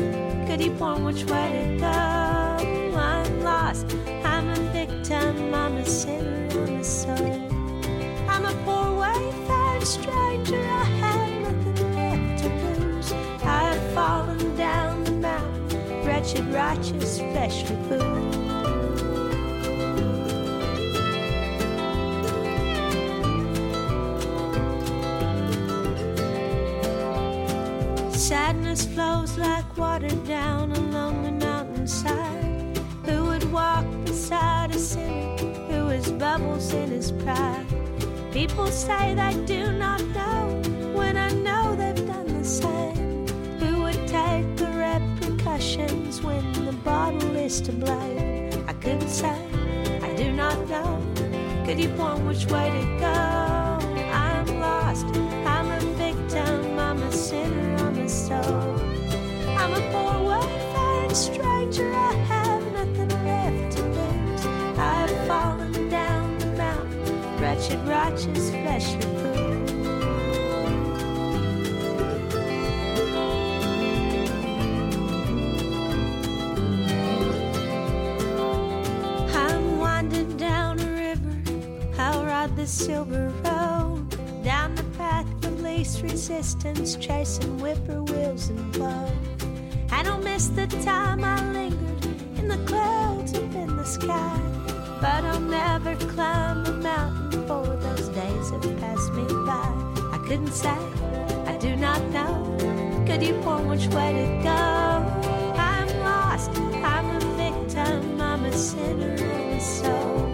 Could he point which way to go? I'm lost, I'm a victim, I'm a sinner, I'm a poor wayfaring stranger, I have nothing left to lose. I have fallen down the mountain, wretched, righteous, fleshly fool. Sadness flows like water down a lonely mountainside. Who would walk beside a sinner has bubbles in his pride? People say they do not know when I know they've done the same. Who would take the repercussions when the bottle is to blame? I couldn't say, I do not know. Could you point which way to go? I'm lost, I'm a victim, I'm a sinner, I'm a soul. I'm a poor wayfaring stranger, I have I'm winding down a river. I'll ride the silver road down the path of least resistance, chasing whippoorwills and blow. I don't miss the time I lingered in the clouds up in the sky, but I'll never climb a mountain have me by. I couldn't say, I do not know. Could you point which way to go? I'm lost, I'm a victim, I'm a sinner, I'm a soul.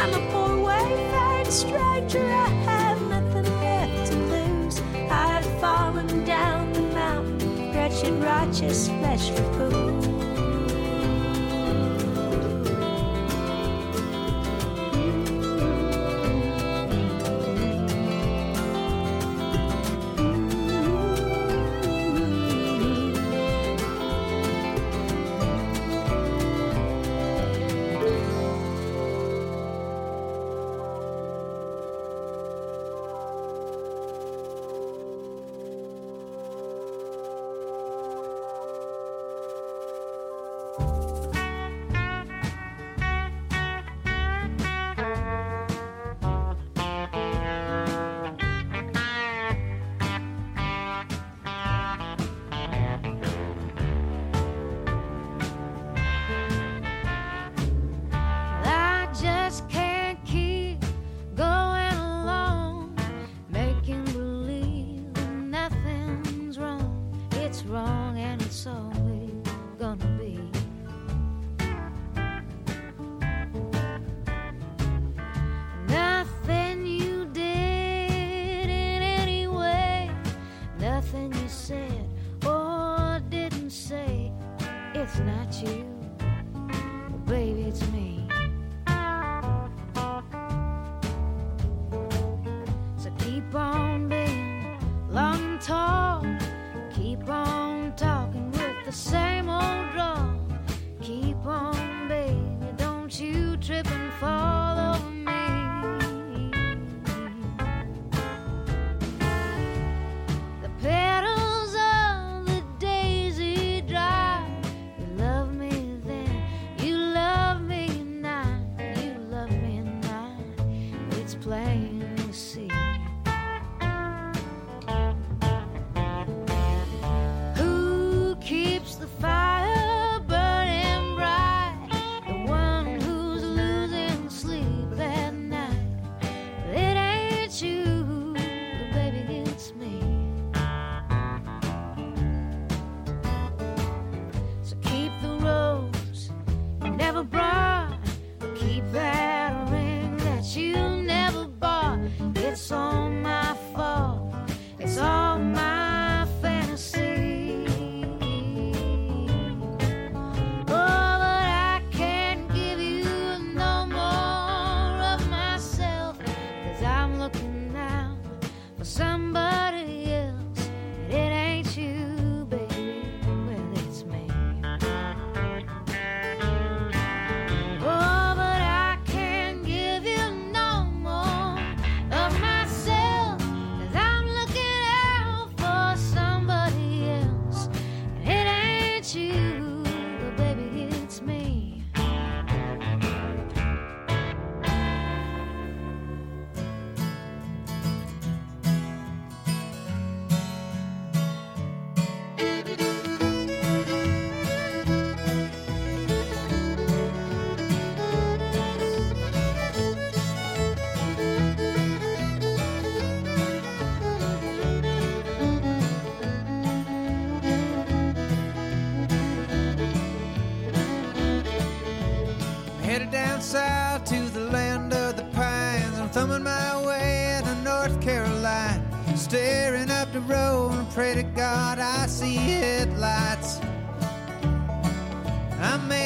I'm a poor wayfaring stranger, I have nothing left to lose. I've fallen down the mountain, wretched, righteous, fleshly fool.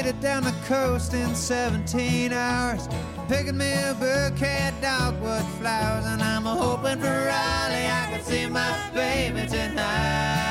Made it down the coast in 17 hours, picking me a bouquet of dogwood flowers, and I'm hoping for Raleigh I can see my baby tonight.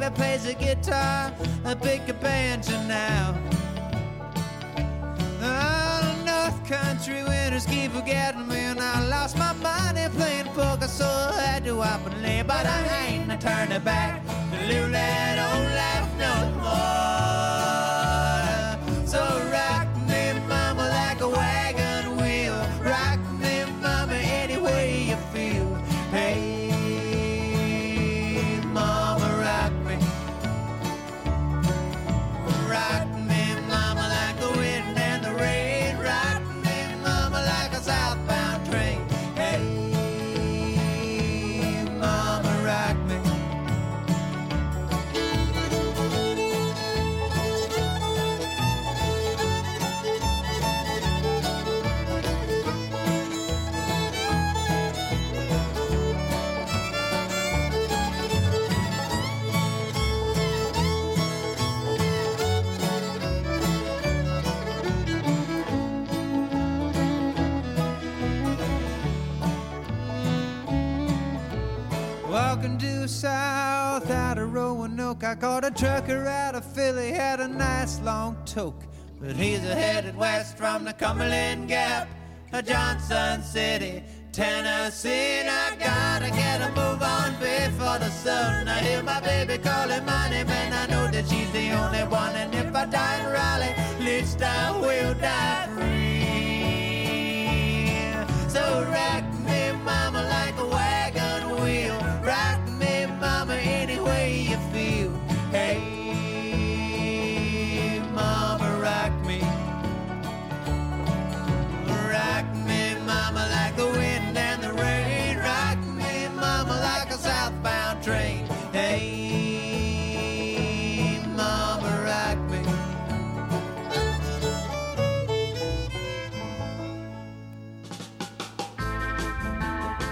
Baby plays the guitar, I a banjo now. The North Country winters keep forgetting me, and I lost my money playing poker, so I had to up and lay. But I ain't a turning back to live that old I caught a trucker out of Philly, had a nice long toke. But he's headed west from the Cumberland Gap, a Johnson City, Tennessee. And I gotta get a move on before the sun. I hear my baby calling my name, and I know that she's the only one. And if I die in Raleigh, least I will die free. So rock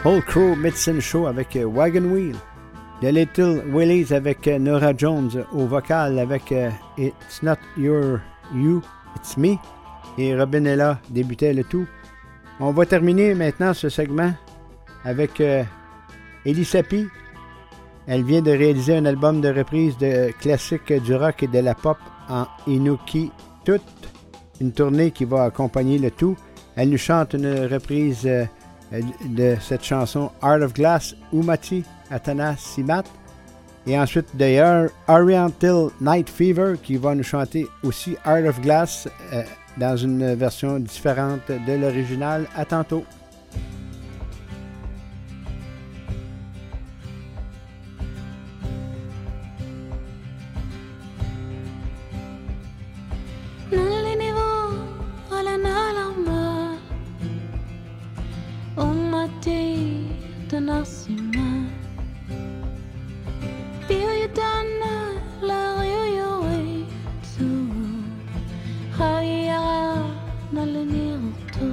Old Crow Medicine Show avec euh, Wagon Wheel. The Little Willies avec euh, Nora Jones au vocal avec euh, It's Not Your You, It's Me. Et Robin Ella débutait le tout. On va terminer maintenant ce segment avec euh, Elie Sapi. Elle vient de réaliser un album de reprise de classiques du rock et de la pop en Inuki Tout. Une tournée qui va accompagner le tout. Elle nous chante une reprise de cette chanson Art of Glass, Umati Atana Simat. Et ensuite, d'ailleurs, Oriental Night Fever qui va nous chanter aussi Art of Glass euh, dans une version différente de l'original. À tantôt. day da nasima Bio je dana lario je retu Haya na le nirto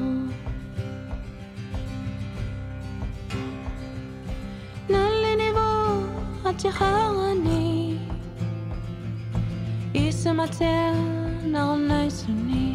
Na le nivo at yaharani Isa mater na onai sunim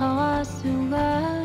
ağasına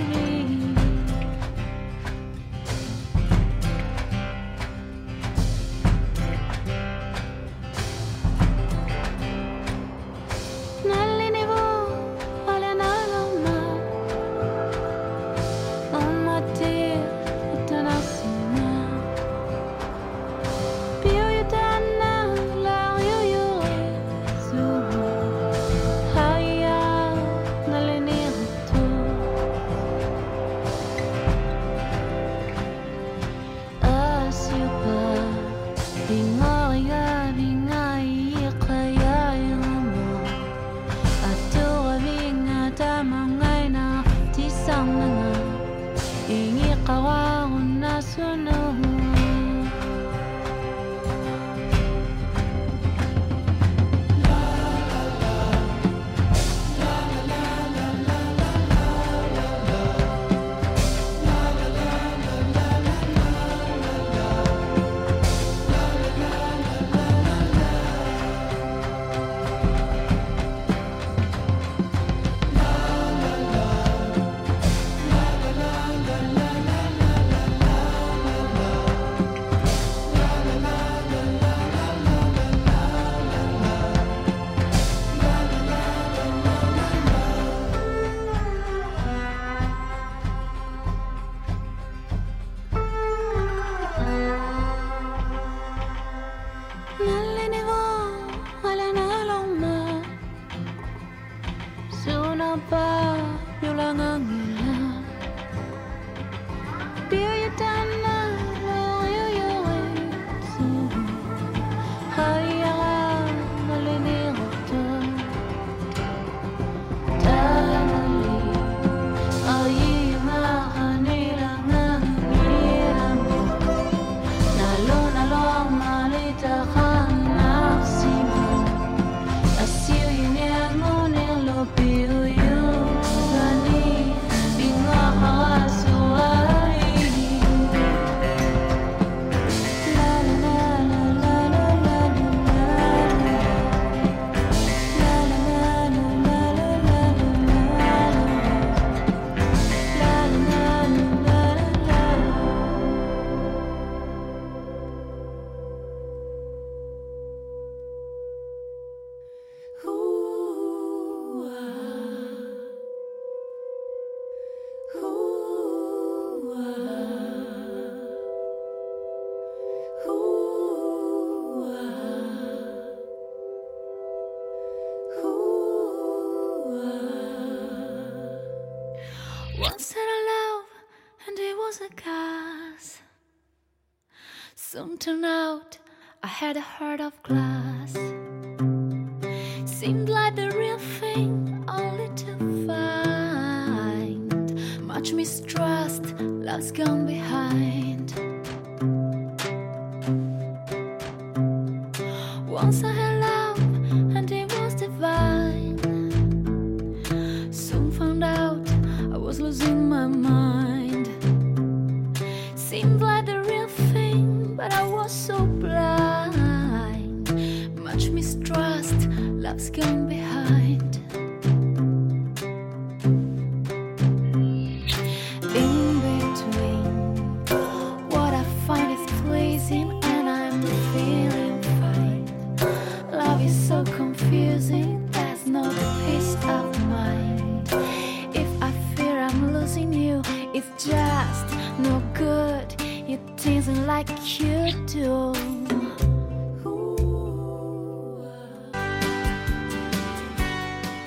turned out I had a heart of glass.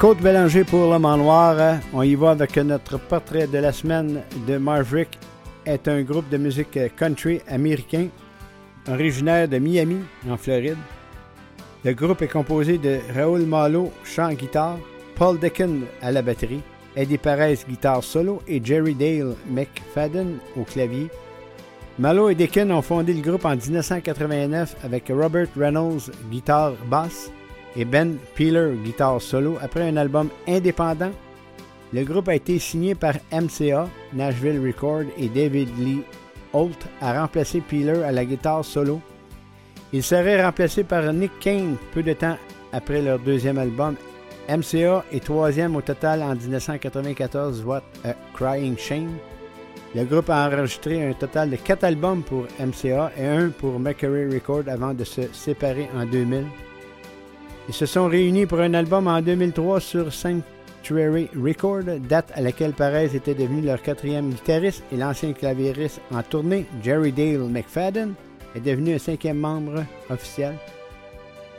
Côte Bélanger pour l'homme en noir. On y va avec notre portrait de la semaine de Marvrick. est un groupe de musique country américain originaire de Miami, en Floride. Le groupe est composé de Raoul Malo, chant guitare, Paul Decken à la batterie, Eddie Perez, guitare solo et Jerry Dale McFadden au clavier. Malo et Decken ont fondé le groupe en 1989 avec Robert Reynolds, guitare basse, et Ben Peeler, guitare solo. Après un album indépendant, le groupe a été signé par MCA, Nashville Record, et David Lee Holt a remplacé Peeler à la guitare solo. Il serait remplacé par Nick Kane peu de temps après leur deuxième album, MCA est troisième au total en 1994, What a Crying Shame. Le groupe a enregistré un total de 4 albums pour MCA et un pour Mercury Record avant de se séparer en 2000. Ils se sont réunis pour un album en 2003 sur Sanctuary Record, date à laquelle Perez était devenu leur quatrième guitariste et l'ancien claviériste en tournée, Jerry Dale McFadden, est devenu un cinquième membre officiel.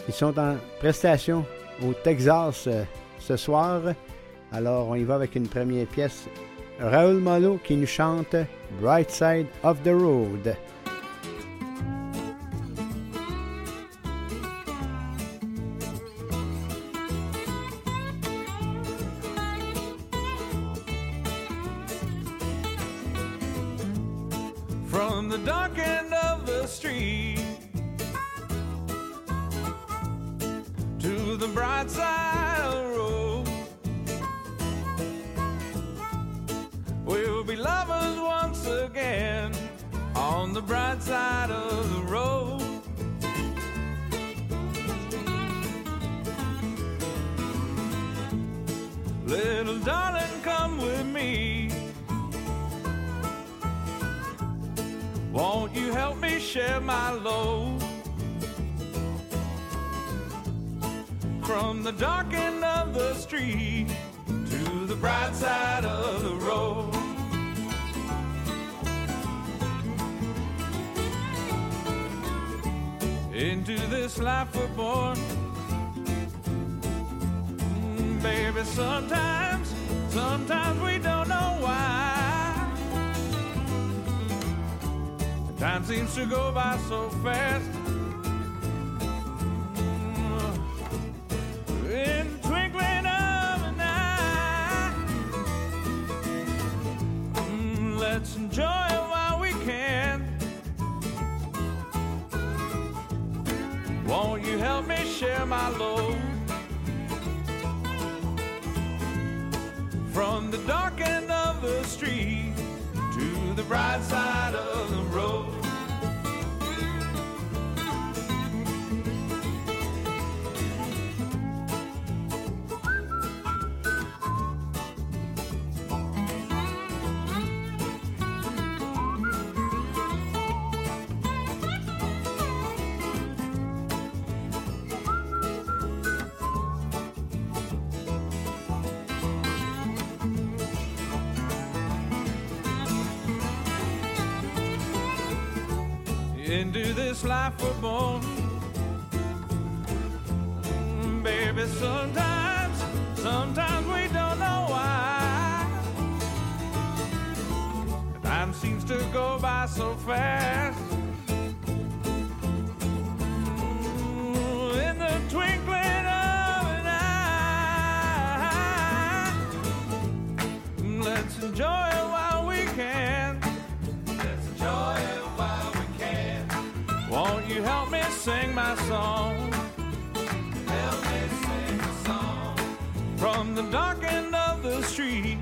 Ils sont en prestation au Texas euh, ce soir. Alors, on y va avec une première pièce. Raoul Malo qui nous chante Bright Side of the Road. The dark end of the street to the bright side of the road, we'll be lovers once again on the bright side of the road. Little darling, come with me. Won't you help me share my load? From the dark end of the street to the bright side of the road. Into this life we're born. Mm, Baby, sometimes, sometimes we don't know why. Time seems to go by so fast. In the twinkling of an eye, let's enjoy it while we can. Won't you help me share my load? From the dark end of the street the bright side of the road. Into this life we're born. Mm, Baby, sometimes, sometimes we don't know why. Time seems to go by so fast. Sing my song? Help me sing a song. From the dark end of the street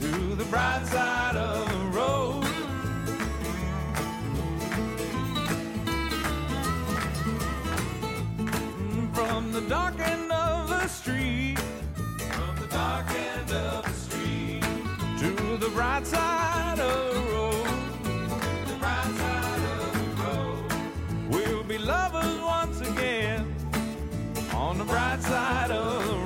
to the bright side of the road. From the dark end of the street, from the dark end of the street to the bright side bright side of the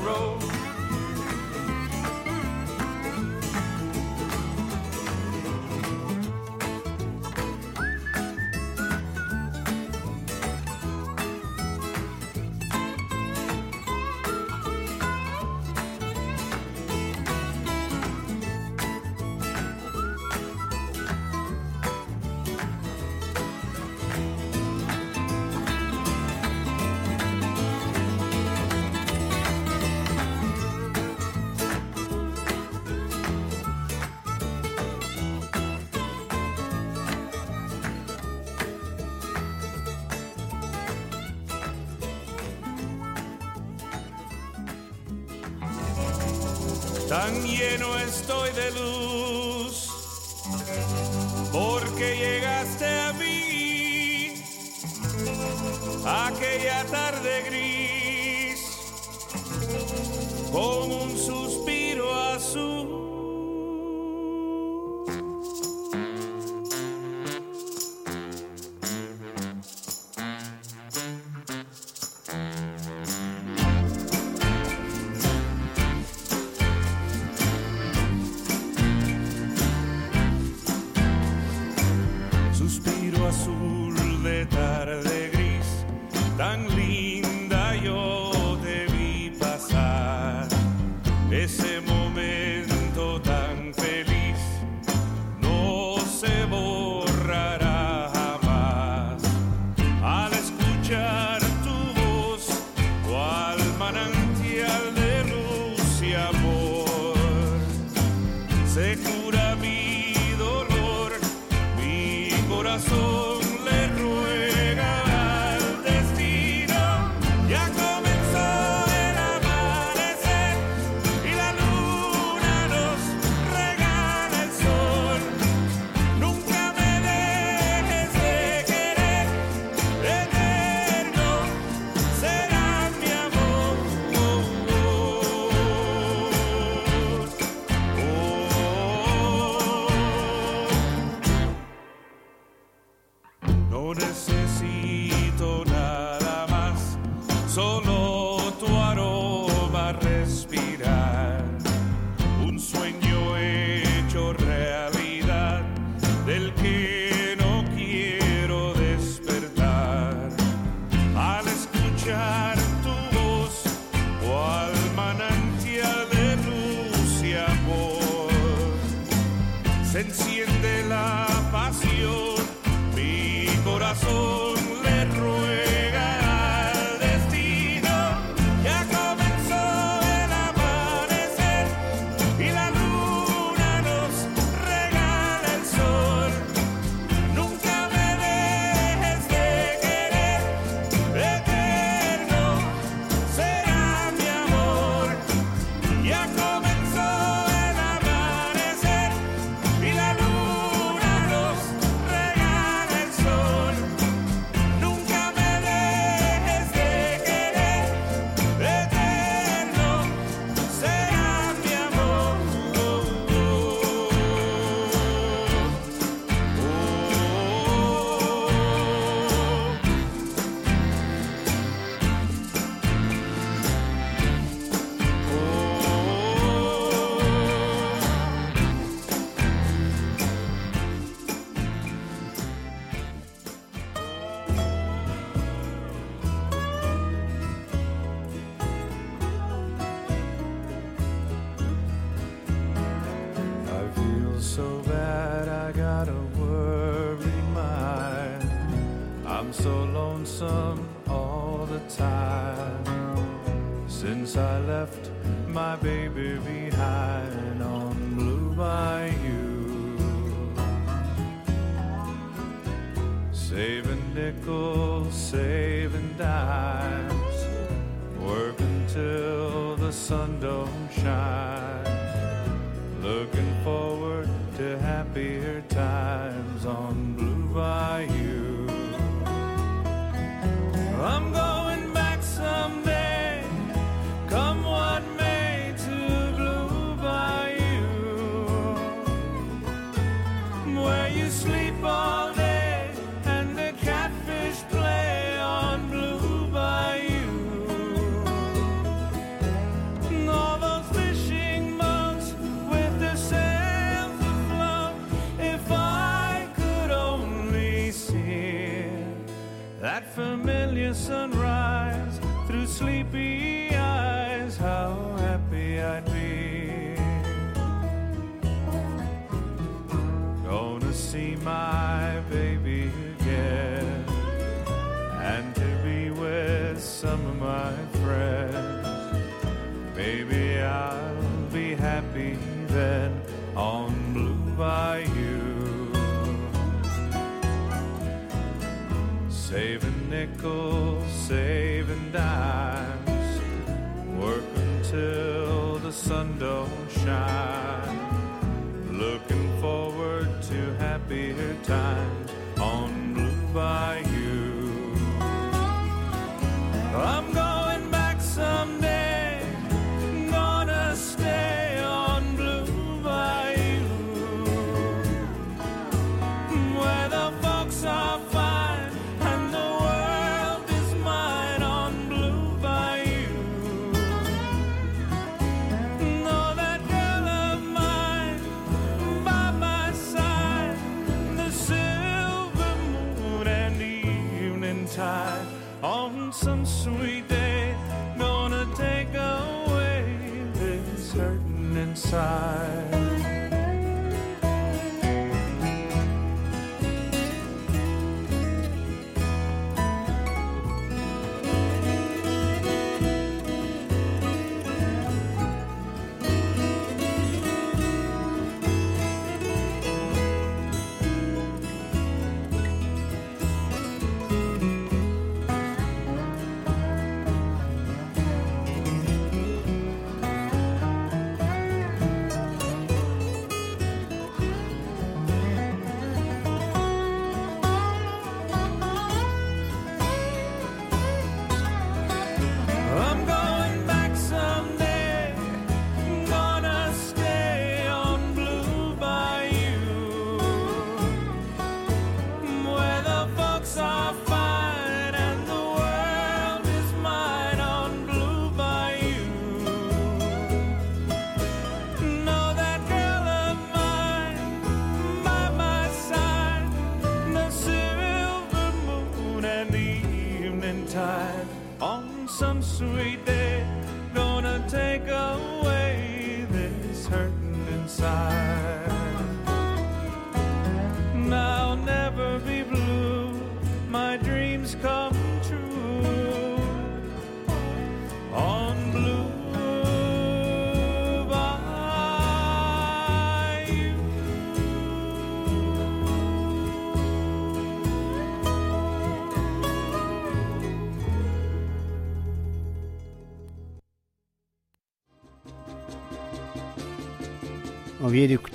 Until the sun don't shine.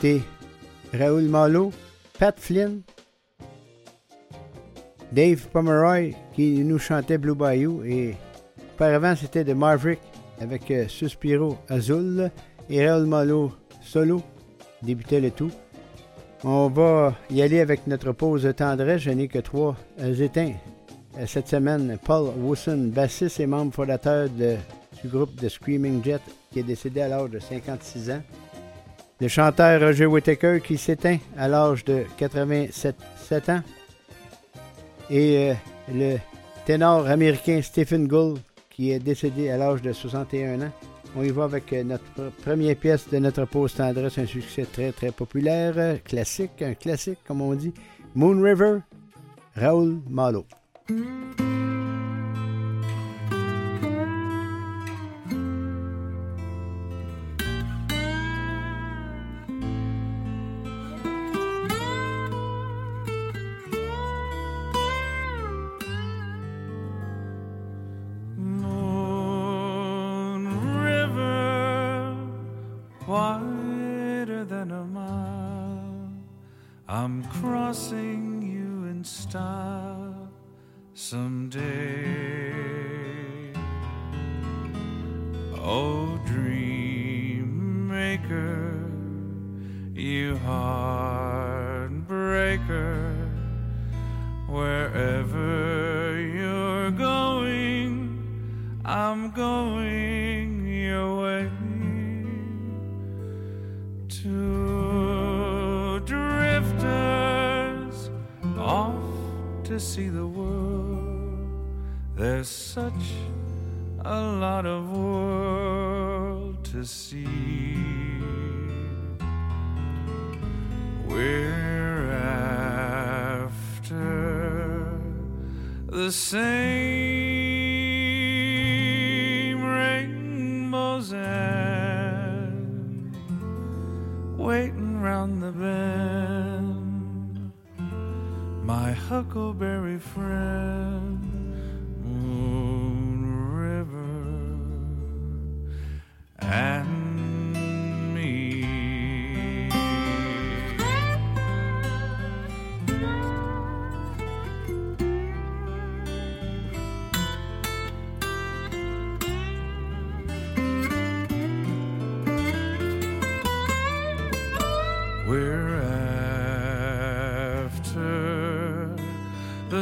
D'écouter Raoul Malo, Pat Flynn, Dave Pomeroy qui nous chantait Blue Bayou et auparavant c'était de Maverick avec euh, Suspiro Azul et Raoul Malo solo débutait le tout. On va y aller avec notre pause de tendresse. Je n'ai que trois éteints euh, cette semaine. Paul Wilson, bassiste et membre fondateur de- du groupe The Screaming Jet, qui est décédé à l'âge de 56 ans. Le chanteur Roger Whittaker qui s'éteint à l'âge de 87 7 ans. Et euh, le ténor américain Stephen Gould qui est décédé à l'âge de 61 ans. On y va avec euh, notre pr- première pièce de notre pause tendresse, un succès très très populaire, euh, classique, un classique comme on dit, Moon River, Raoul Malo. and cry.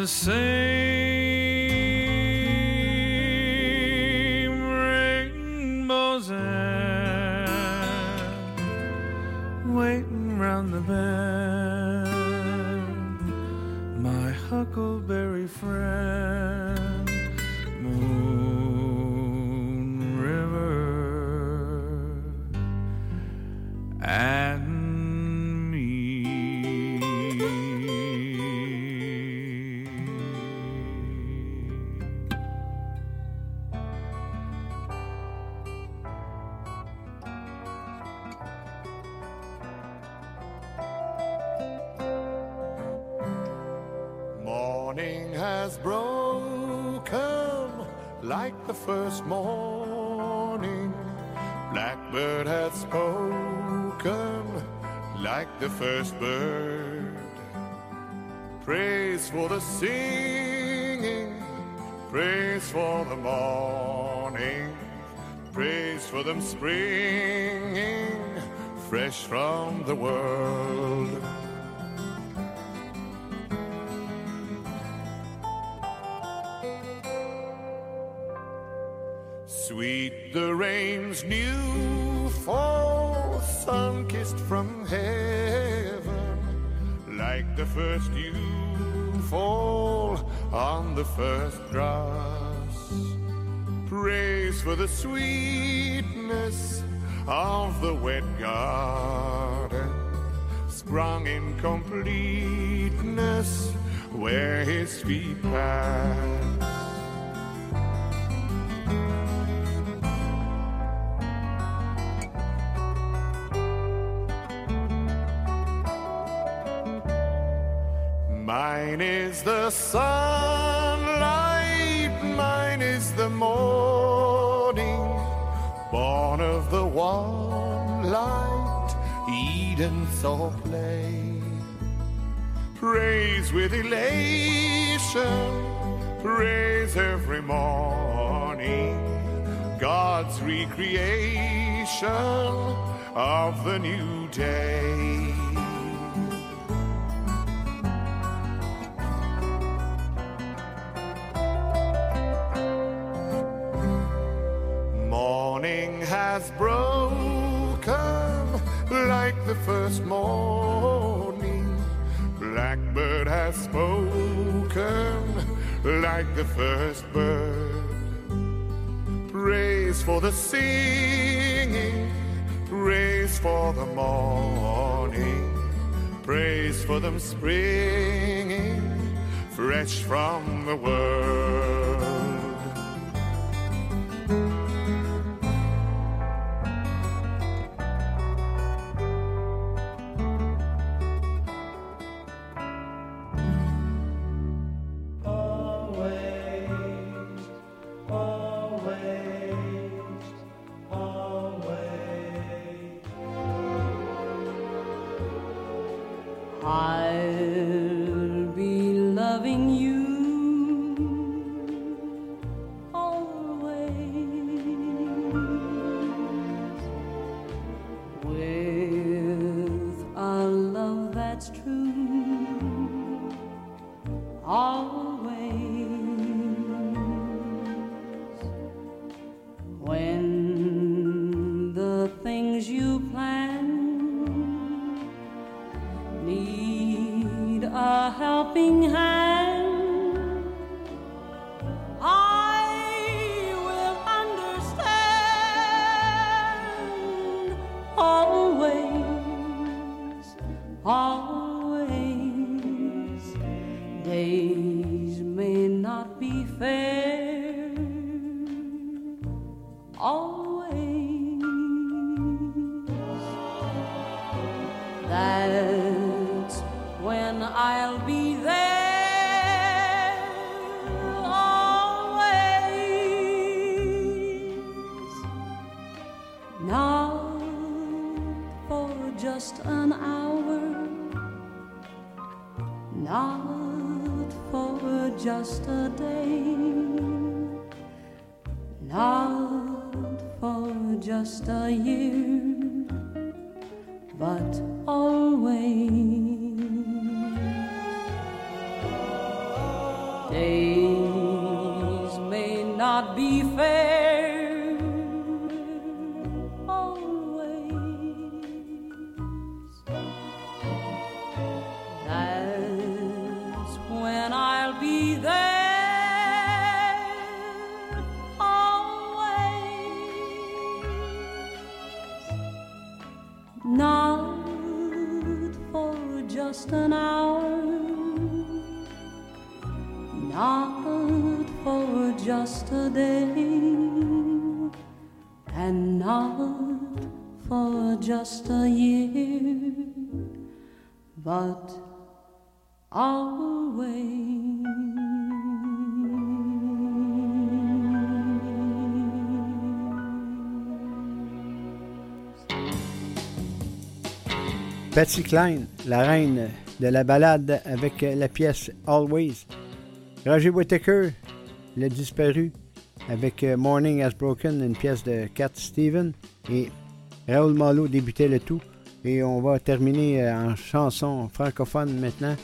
Same for the morning, praise for them springing fresh from the world. Sweet the rain's new fall, sun kissed from heaven, like the first dew fall on the first grass. For the sweetness of the wet garden, sprung in completeness where his feet pass. Mine is the sunlight, Eden saw play. Praise with elation, praise every morning, God's recreation of the new day. Blackbird has spoken like the first bird. Praise for the singing, praise for the morning, praise for them springing fresh from the world. Patsy Cline, la reine de la balade avec la pièce Always. Roger Whittaker, le disparu, avec Morning Has Broken, une pièce de Cat Steven. Et Raoul Malo débutait le tout. Et on va terminer euh, en chanson francophone maintenant.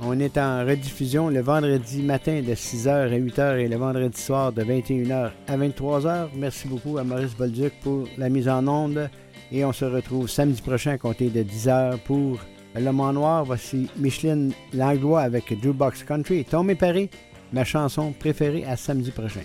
On est en rediffusion le vendredi matin de 6h à 8h et le vendredi soir de 21h à 23h. Merci beaucoup à Maurice Bolduc pour la mise en onde. Et on se retrouve samedi prochain à compter de 10h pour Le Mans Noir. Voici Micheline Langlois avec Jukebox Country et Tommy Paris, ma chanson préférée à samedi prochain.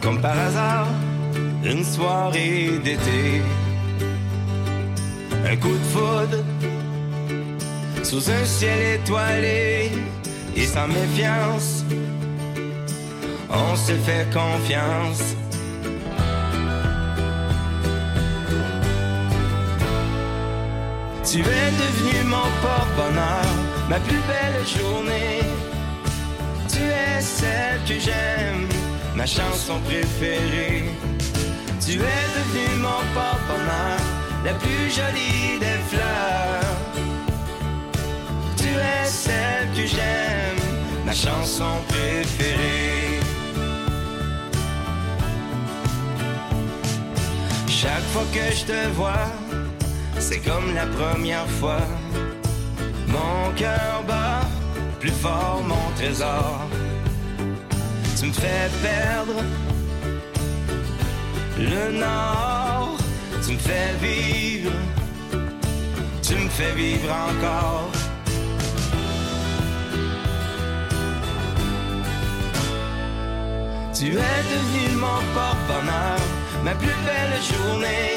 Comme par hasard une soirée d'été. Un coup de foudre sous un ciel étoilé et sans méfiance, on se fait confiance. Tu es devenu mon porte-bonheur, ma plus belle journée. Tu es celle que j'aime, ma chanson préférée. Tu es devenu mon porte-bonheur, la plus jolie des fleurs. Tu es celle que j'aime, ma chanson préférée. Chaque fois que je te vois, c'est comme la première fois. Mon cœur bat plus fort, mon trésor. Tu me fais perdre le nord. Tu me fais vivre, tu me fais vivre encore. Tu es devenu mon porte-bonheur, ma plus belle journée.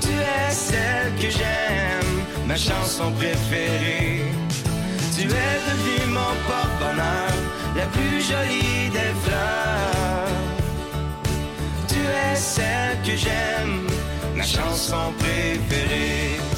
Tu es celle que j'aime, ma chanson préférée. Tu es devenu mon porte-bonheur, la plus jolie des fleurs. Tu es celle que j'aime, ma chanson préférée.